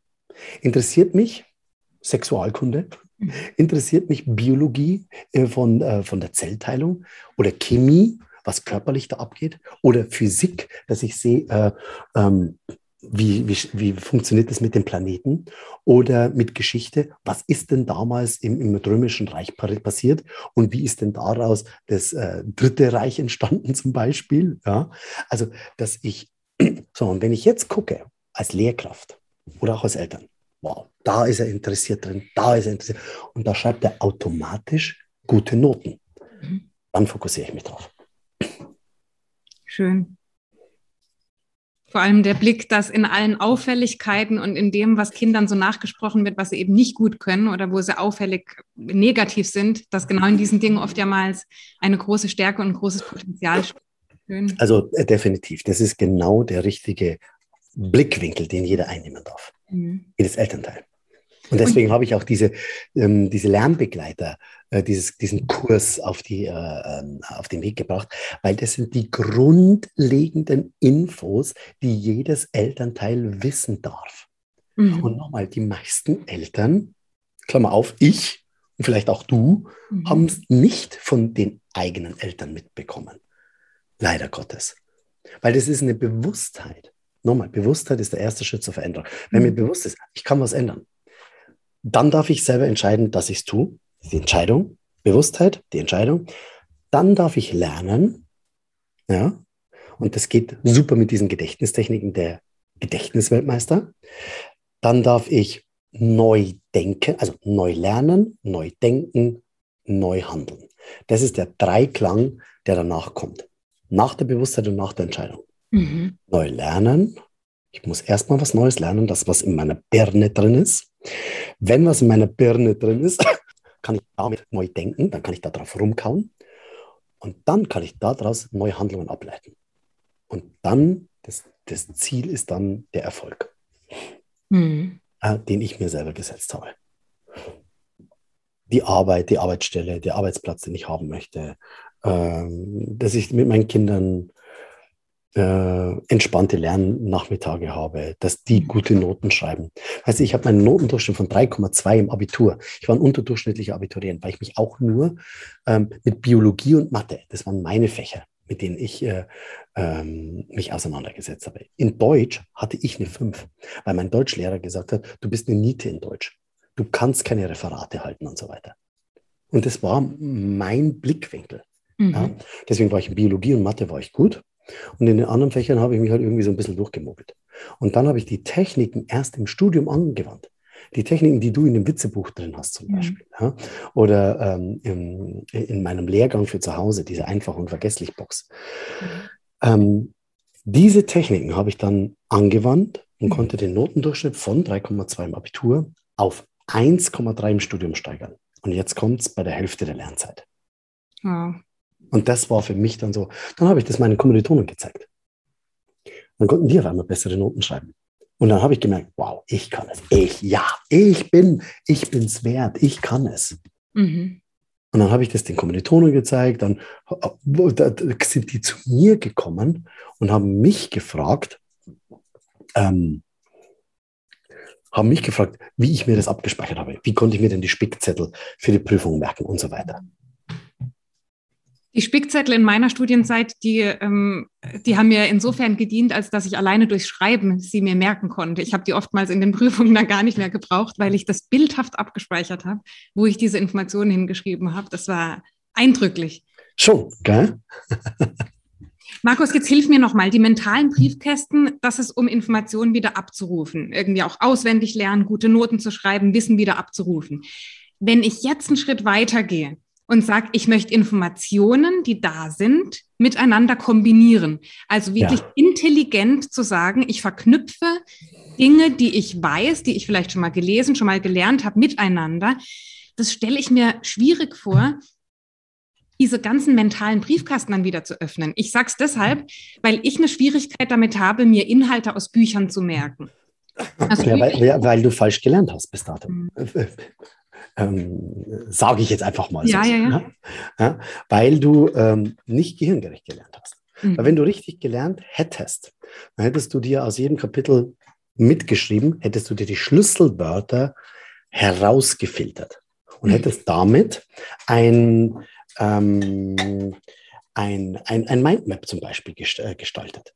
Interessiert mich Sexualkunde? Interessiert mich Biologie äh, von, äh, von der Zellteilung oder Chemie, was körperlich da abgeht? Oder Physik, dass ich sehe, äh, ähm, wie, wie, wie funktioniert das mit den Planeten oder mit Geschichte? Was ist denn damals im, im Römischen Reich passiert und wie ist denn daraus das äh, Dritte Reich entstanden zum Beispiel? Ja, also, dass ich, so, und wenn ich jetzt gucke, als Lehrkraft oder auch als Eltern, wow, da ist er interessiert drin, da ist er interessiert und da schreibt er automatisch gute Noten. Mhm. Dann fokussiere ich mich drauf. Schön. Vor allem der Blick, dass in allen Auffälligkeiten und in dem, was Kindern so nachgesprochen wird, was sie eben nicht gut können oder wo sie auffällig negativ sind, dass genau in diesen Dingen oftmals eine große Stärke und ein großes Potenzial steht. Also äh, definitiv, das ist genau der richtige Blickwinkel, den jeder einnehmen darf. Mhm. Jedes Elternteil. Und deswegen habe ich auch diese, ähm, diese Lernbegleiter, äh, dieses, diesen Kurs auf, die, äh, ähm, auf den Weg gebracht, weil das sind die grundlegenden Infos, die jedes Elternteil wissen darf. Mhm. Und nochmal, die meisten Eltern, Klammer auf, ich und vielleicht auch du, mhm. haben es nicht von den eigenen Eltern mitbekommen. Leider Gottes. Weil das ist eine Bewusstheit. Nochmal, Bewusstheit ist der erste Schritt zur Veränderung. Wenn mhm. mir bewusst ist, ich kann was ändern, dann darf ich selber entscheiden, dass ich es tue. Die Entscheidung, Bewusstheit, die Entscheidung. Dann darf ich lernen. Ja. Und das geht super mit diesen Gedächtnistechniken der Gedächtnisweltmeister. Dann darf ich neu denken, also neu lernen, neu denken, neu handeln. Das ist der Dreiklang, der danach kommt. Nach der Bewusstheit und nach der Entscheidung. Mhm. Neu lernen. Ich muss erstmal was Neues lernen, das, was in meiner Birne drin ist. Wenn was in meiner Birne drin ist, kann ich damit neu denken, dann kann ich da drauf rumkauen und dann kann ich daraus neue Handlungen ableiten. Und dann, das, das Ziel ist dann der Erfolg, mhm. äh, den ich mir selber gesetzt habe. Die Arbeit, die Arbeitsstelle, der Arbeitsplatz, den ich haben möchte, ähm, dass ich mit meinen Kindern äh, entspannte Lernnachmittage habe, dass die mhm. gute Noten schreiben. Also ich habe meinen Notendurchschnitt von 3,2 im Abitur. Ich war ein unterdurchschnittlicher Abiturient, weil ich mich auch nur ähm, mit Biologie und Mathe, das waren meine Fächer, mit denen ich äh, ähm, mich auseinandergesetzt habe. In Deutsch hatte ich eine 5, weil mein Deutschlehrer gesagt hat, du bist eine Niete in Deutsch. Du kannst keine Referate halten und so weiter. Und das war mein Blickwinkel. Mhm. Ja. Deswegen war ich in Biologie und Mathe war ich gut. Und in den anderen Fächern habe ich mich halt irgendwie so ein bisschen durchgemogelt. Und dann habe ich die Techniken erst im Studium angewandt. Die Techniken, die du in dem Witzebuch drin hast, zum mhm. Beispiel. Ja? Oder ähm, in, in, meinem Lehrgang für zu Hause, diese Einfach und Vergesslich Box. Mhm. Ähm, diese Techniken habe ich dann angewandt und mhm. konnte den Notendurchschnitt von 3,2 im Abitur auf 1,3 im Studium steigern. Und jetzt kommt es bei der Hälfte der Lernzeit. Wow. Und das war für mich dann so. Dann habe ich das meinen Kommilitonen gezeigt. Dann konnten die auf einmal bessere Noten schreiben. Und dann habe ich gemerkt, wow, ich kann es. Ich, ja, ich bin, ich bin's wert. Ich kann es. Mhm. Und dann habe ich das den Kommilitonen gezeigt. Dann sind die zu mir gekommen und haben mich gefragt, ähm, haben mich gefragt, wie ich mir das abgespeichert habe. Wie konnte ich mir denn die Spickzettel für die Prüfung merken und so weiter. Die Spickzettel in meiner Studienzeit, die, ähm, die haben mir insofern gedient, als dass ich alleine durchs Schreiben sie mir merken konnte. Ich habe die oftmals in den Prüfungen dann gar nicht mehr gebraucht, weil ich das bildhaft abgespeichert habe, wo ich diese Informationen hingeschrieben habe. Das war eindrücklich. Schon, gell? Markus, jetzt hilf mir nochmal. Die mentalen Briefkästen, das ist, um Informationen wieder abzurufen. Irgendwie auch auswendig lernen, gute Noten zu schreiben, Wissen wieder abzurufen. Wenn ich jetzt einen Schritt weiter gehe, und sage, ich möchte Informationen, die da sind, miteinander kombinieren. Also wirklich ja. intelligent zu sagen, ich verknüpfe Dinge, die ich weiß, die ich vielleicht schon mal gelesen, schon mal gelernt habe, miteinander. Das stelle ich mir schwierig vor, diese ganzen mentalen Briefkasten dann wieder zu öffnen. Ich sage es deshalb, weil ich eine Schwierigkeit damit habe, mir Inhalte aus Büchern zu merken. Also ja, weil, weil, du falsch gelernt hast bis dato. Mhm. ähm, sage ich jetzt einfach mal ja, so. Ja, ja. ja. Weil du ähm, nicht gehirngerecht gelernt hast. Mhm. Weil wenn du richtig gelernt hättest, dann hättest du dir aus jedem Kapitel mitgeschrieben, hättest du dir die Schlüsselwörter herausgefiltert und mhm. hättest damit ein, ähm, ein, ein, ein Mindmap zum Beispiel äh, gestaltet.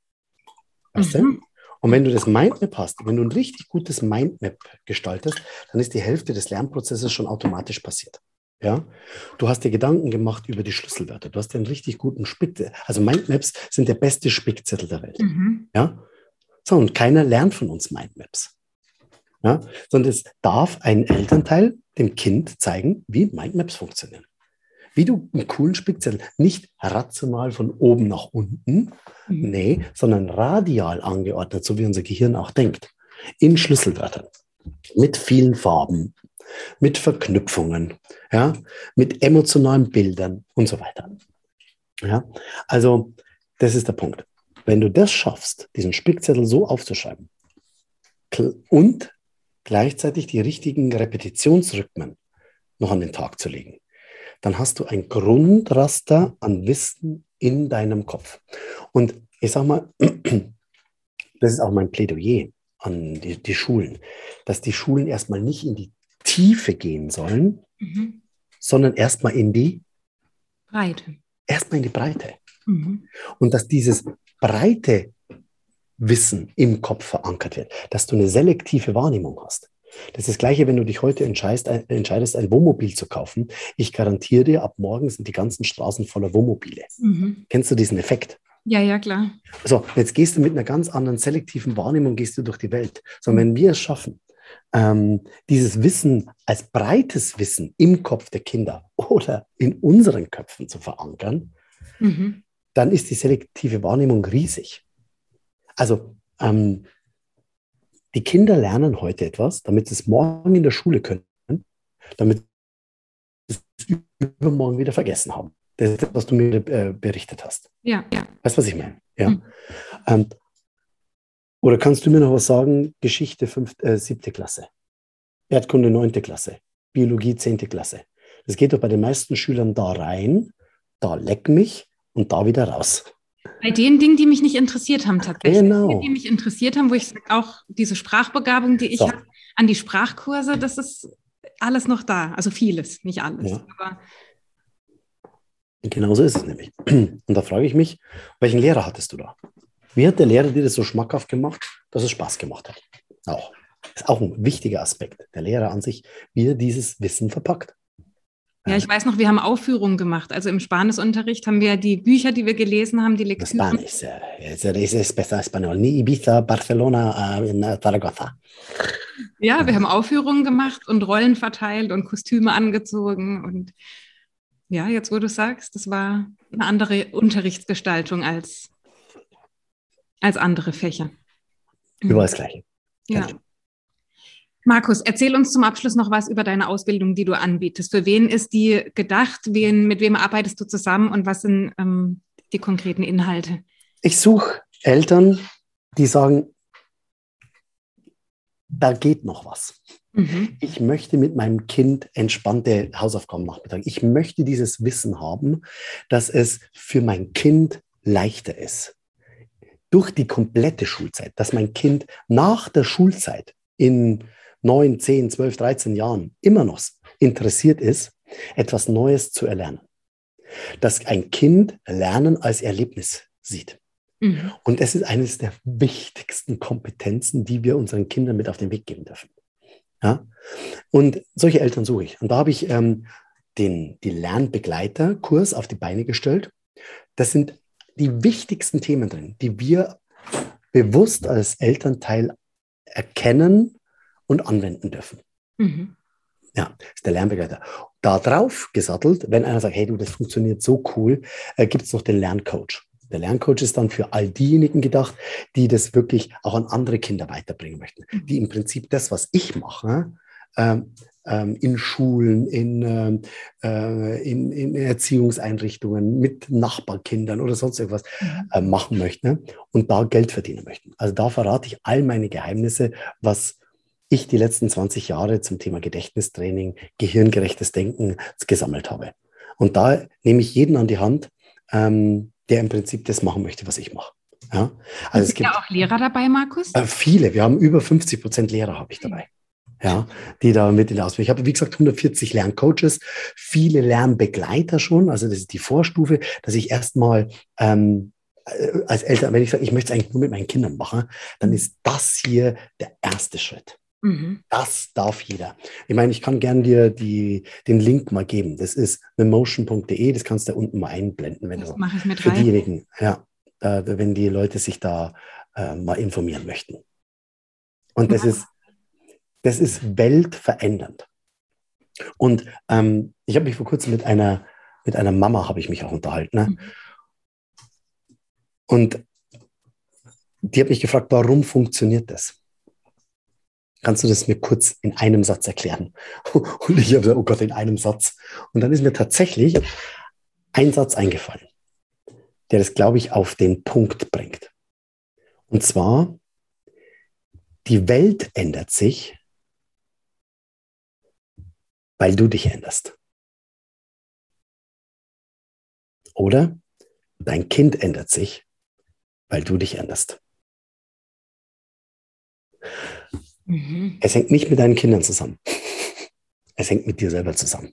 Weißt mhm. du? Und wenn du das Mindmap hast, wenn du ein richtig gutes Mindmap gestaltest, dann ist die Hälfte des Lernprozesses schon automatisch passiert. Ja, du hast dir Gedanken gemacht über die Schlüsselwörter. Du hast dir einen richtig guten Spick, also Mindmaps sind der beste Spickzettel der Welt. Mhm. Ja, so und keiner lernt von uns Mindmaps. Ja, sondern es darf ein Elternteil dem Kind zeigen, wie Mindmaps funktionieren. Wie du einen coolen Spickzettel nicht rational von oben nach unten, mhm. nee, sondern radial angeordnet, so wie unser Gehirn auch denkt, in Schlüsselwörtern, mit vielen Farben, mit Verknüpfungen, ja, mit emotionalen Bildern und so weiter. Ja, also das ist der Punkt. Wenn du das schaffst, diesen Spickzettel so aufzuschreiben und gleichzeitig die richtigen Repetitionsrhythmen noch an den Tag zu legen, dann hast du ein Grundraster an Wissen in deinem Kopf. Und ich sage mal, das ist auch mein Plädoyer an die, die Schulen, dass die Schulen erstmal nicht in die Tiefe gehen sollen, mhm. sondern erstmal in die Breite. Erstmal in die Breite. Mhm. Und dass dieses breite Wissen im Kopf verankert wird, dass du eine selektive Wahrnehmung hast. Das ist das Gleiche, wenn du dich heute entscheidest, ein, entscheidest, ein Wohnmobil zu kaufen. Ich garantiere dir, ab morgen sind die ganzen Straßen voller Wohnmobile. Mhm. Kennst du diesen Effekt? Ja, ja, klar. So, jetzt gehst du mit einer ganz anderen selektiven Wahrnehmung gehst du durch die Welt. So, wenn wir es schaffen, ähm, dieses Wissen als breites Wissen im Kopf der Kinder oder in unseren Köpfen zu verankern, mhm. dann ist die selektive Wahrnehmung riesig. Also ähm, die Kinder lernen heute etwas, damit sie es morgen in der Schule können, damit sie es übermorgen wieder vergessen haben. Das ist das, was du mir äh, berichtet hast. Ja, ja. Weißt du, was ich meine? Ja. Mhm. Ähm, oder kannst du mir noch was sagen? Geschichte fünfte, äh, siebte Klasse, Erdkunde neunte Klasse, Biologie zehnte Klasse. Das geht doch bei den meisten Schülern da rein, da leck mich und da wieder raus. Bei den Dingen, die mich nicht interessiert haben, tatsächlich. Genau. Die, die mich interessiert haben, wo ich auch diese Sprachbegabung, die ich so. habe, an die Sprachkurse, das ist alles noch da. Also vieles, nicht alles. Ja. Aber Genauso ist es nämlich. Und da frage ich mich, welchen Lehrer hattest du da? Wie hat der Lehrer dir das so schmackhaft gemacht, dass es Spaß gemacht hat? Auch. Das ist auch ein wichtiger Aspekt. Der Lehrer an sich, wie er dieses Wissen verpackt. Ja, ich weiß noch, wir haben Aufführungen gemacht. Also im Spanischunterricht haben wir die Bücher, die wir gelesen haben, die Lektüren. Spanisch, es ist besser Español. Ni Ibiza, Barcelona, in Zaragoza. Ja, wir haben Aufführungen gemacht und Rollen verteilt und Kostüme angezogen. Und ja, jetzt wo du sagst, das war eine andere Unterrichtsgestaltung als als andere Fächer. Überall das Gleiche. Ja. Markus, erzähl uns zum Abschluss noch was über deine Ausbildung, die du anbietest. Für wen ist die gedacht? Wen, mit wem arbeitest du zusammen und was sind ähm, die konkreten Inhalte? Ich suche Eltern, die sagen, da geht noch was. Mhm. Ich möchte mit meinem Kind entspannte Hausaufgaben nachmittagen. Ich möchte dieses Wissen haben, dass es für mein Kind leichter ist durch die komplette Schulzeit, dass mein Kind nach der Schulzeit in neun, zehn, zwölf, 13 Jahren immer noch interessiert ist, etwas Neues zu erlernen. Dass ein Kind Lernen als Erlebnis sieht. Mhm. Und es ist eines der wichtigsten Kompetenzen, die wir unseren Kindern mit auf den Weg geben dürfen. Ja? Und solche Eltern suche ich. Und da habe ich ähm, den die Lernbegleiterkurs auf die Beine gestellt. Das sind die wichtigsten Themen drin, die wir bewusst als Elternteil erkennen und anwenden dürfen. Mhm. Ja, ist der Lernbegleiter. Da drauf gesattelt, wenn einer sagt, hey du, das funktioniert so cool, äh, gibt es noch den Lerncoach. Der Lerncoach ist dann für all diejenigen gedacht, die das wirklich auch an andere Kinder weiterbringen möchten, mhm. die im Prinzip das, was ich mache, ähm, ähm, in Schulen, in, ähm, äh, in, in, Erziehungseinrichtungen mit Nachbarkindern oder sonst irgendwas mhm. äh, machen möchten ne? und da Geld verdienen möchten. Also da verrate ich all meine Geheimnisse, was ich die letzten 20 Jahre zum Thema Gedächtnistraining, gehirngerechtes Denken gesammelt habe. Und da nehme ich jeden an die Hand, ähm, der im Prinzip das machen möchte, was ich mache. Ja, also es gibt ja auch Lehrer dabei, Markus? Äh, viele. Wir haben über 50 Prozent Lehrer habe ich dabei. Ja, die da mit in der Ausbildung. Ich habe, wie gesagt, 140 Lerncoaches, viele Lernbegleiter schon. Also das ist die Vorstufe, dass ich erstmal ähm, äh, als Eltern, wenn ich sage, ich möchte es eigentlich nur mit meinen Kindern machen, dann ist das hier der erste Schritt. Mhm. Das darf jeder. Ich meine, ich kann gerne dir die, den Link mal geben. Das ist memotion.de, das kannst du da unten mal einblenden, wenn das du mache ich mit für rein. diejenigen, ja, äh, wenn die Leute sich da äh, mal informieren möchten. Und das ja. ist, das ist weltverändernd. Und ähm, ich habe mich vor kurzem mit einer, mit einer Mama habe ich mich auch unterhalten. Ne? Mhm. Und die hat mich gefragt, warum funktioniert das? Kannst du das mir kurz in einem Satz erklären? Und ich habe gesagt, oh Gott, in einem Satz. Und dann ist mir tatsächlich ein Satz eingefallen, der das, glaube ich, auf den Punkt bringt. Und zwar, die Welt ändert sich, weil du dich änderst. Oder dein Kind ändert sich, weil du dich änderst. Mhm. Es hängt nicht mit deinen Kindern zusammen. Es hängt mit dir selber zusammen.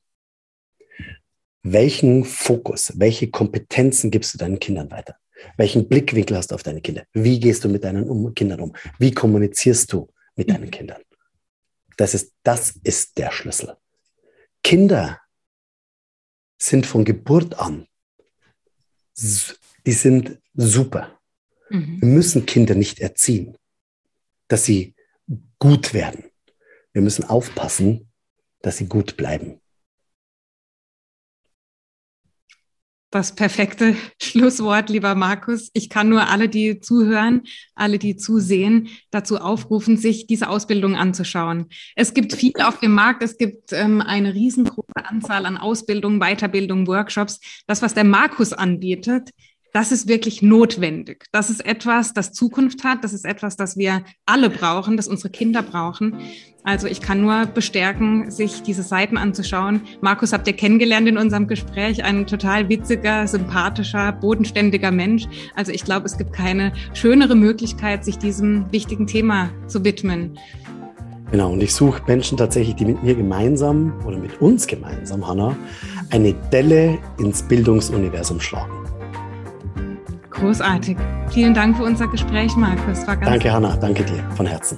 Welchen Fokus, welche Kompetenzen gibst du deinen Kindern weiter? Welchen Blickwinkel hast du auf deine Kinder? Wie gehst du mit deinen Kindern um? Wie kommunizierst du mit deinen mhm. Kindern? Das ist, das ist der Schlüssel. Kinder sind von Geburt an, die sind super. Mhm. Wir müssen Kinder nicht erziehen, dass sie gut werden. Wir müssen aufpassen, dass sie gut bleiben. Das perfekte Schlusswort, lieber Markus. Ich kann nur alle, die zuhören, alle, die zusehen, dazu aufrufen, sich diese Ausbildung anzuschauen. Es gibt viel auf dem Markt. Es gibt ähm, eine riesengroße Anzahl an Ausbildungen, Weiterbildungen, Workshops. Das, was der Markus anbietet, das ist wirklich notwendig. Das ist etwas, das Zukunft hat. Das ist etwas, das wir alle brauchen, das unsere Kinder brauchen. Also ich kann nur bestärken, sich diese Seiten anzuschauen. Markus habt ihr kennengelernt in unserem Gespräch, ein total witziger, sympathischer, bodenständiger Mensch. Also ich glaube, es gibt keine schönere Möglichkeit, sich diesem wichtigen Thema zu widmen. Genau, und ich suche Menschen tatsächlich, die mit mir gemeinsam oder mit uns gemeinsam, Hanna, eine Delle ins Bildungsuniversum schlagen. Großartig. Vielen Dank für unser Gespräch, Markus. danke, Hanna. Danke dir von Herzen.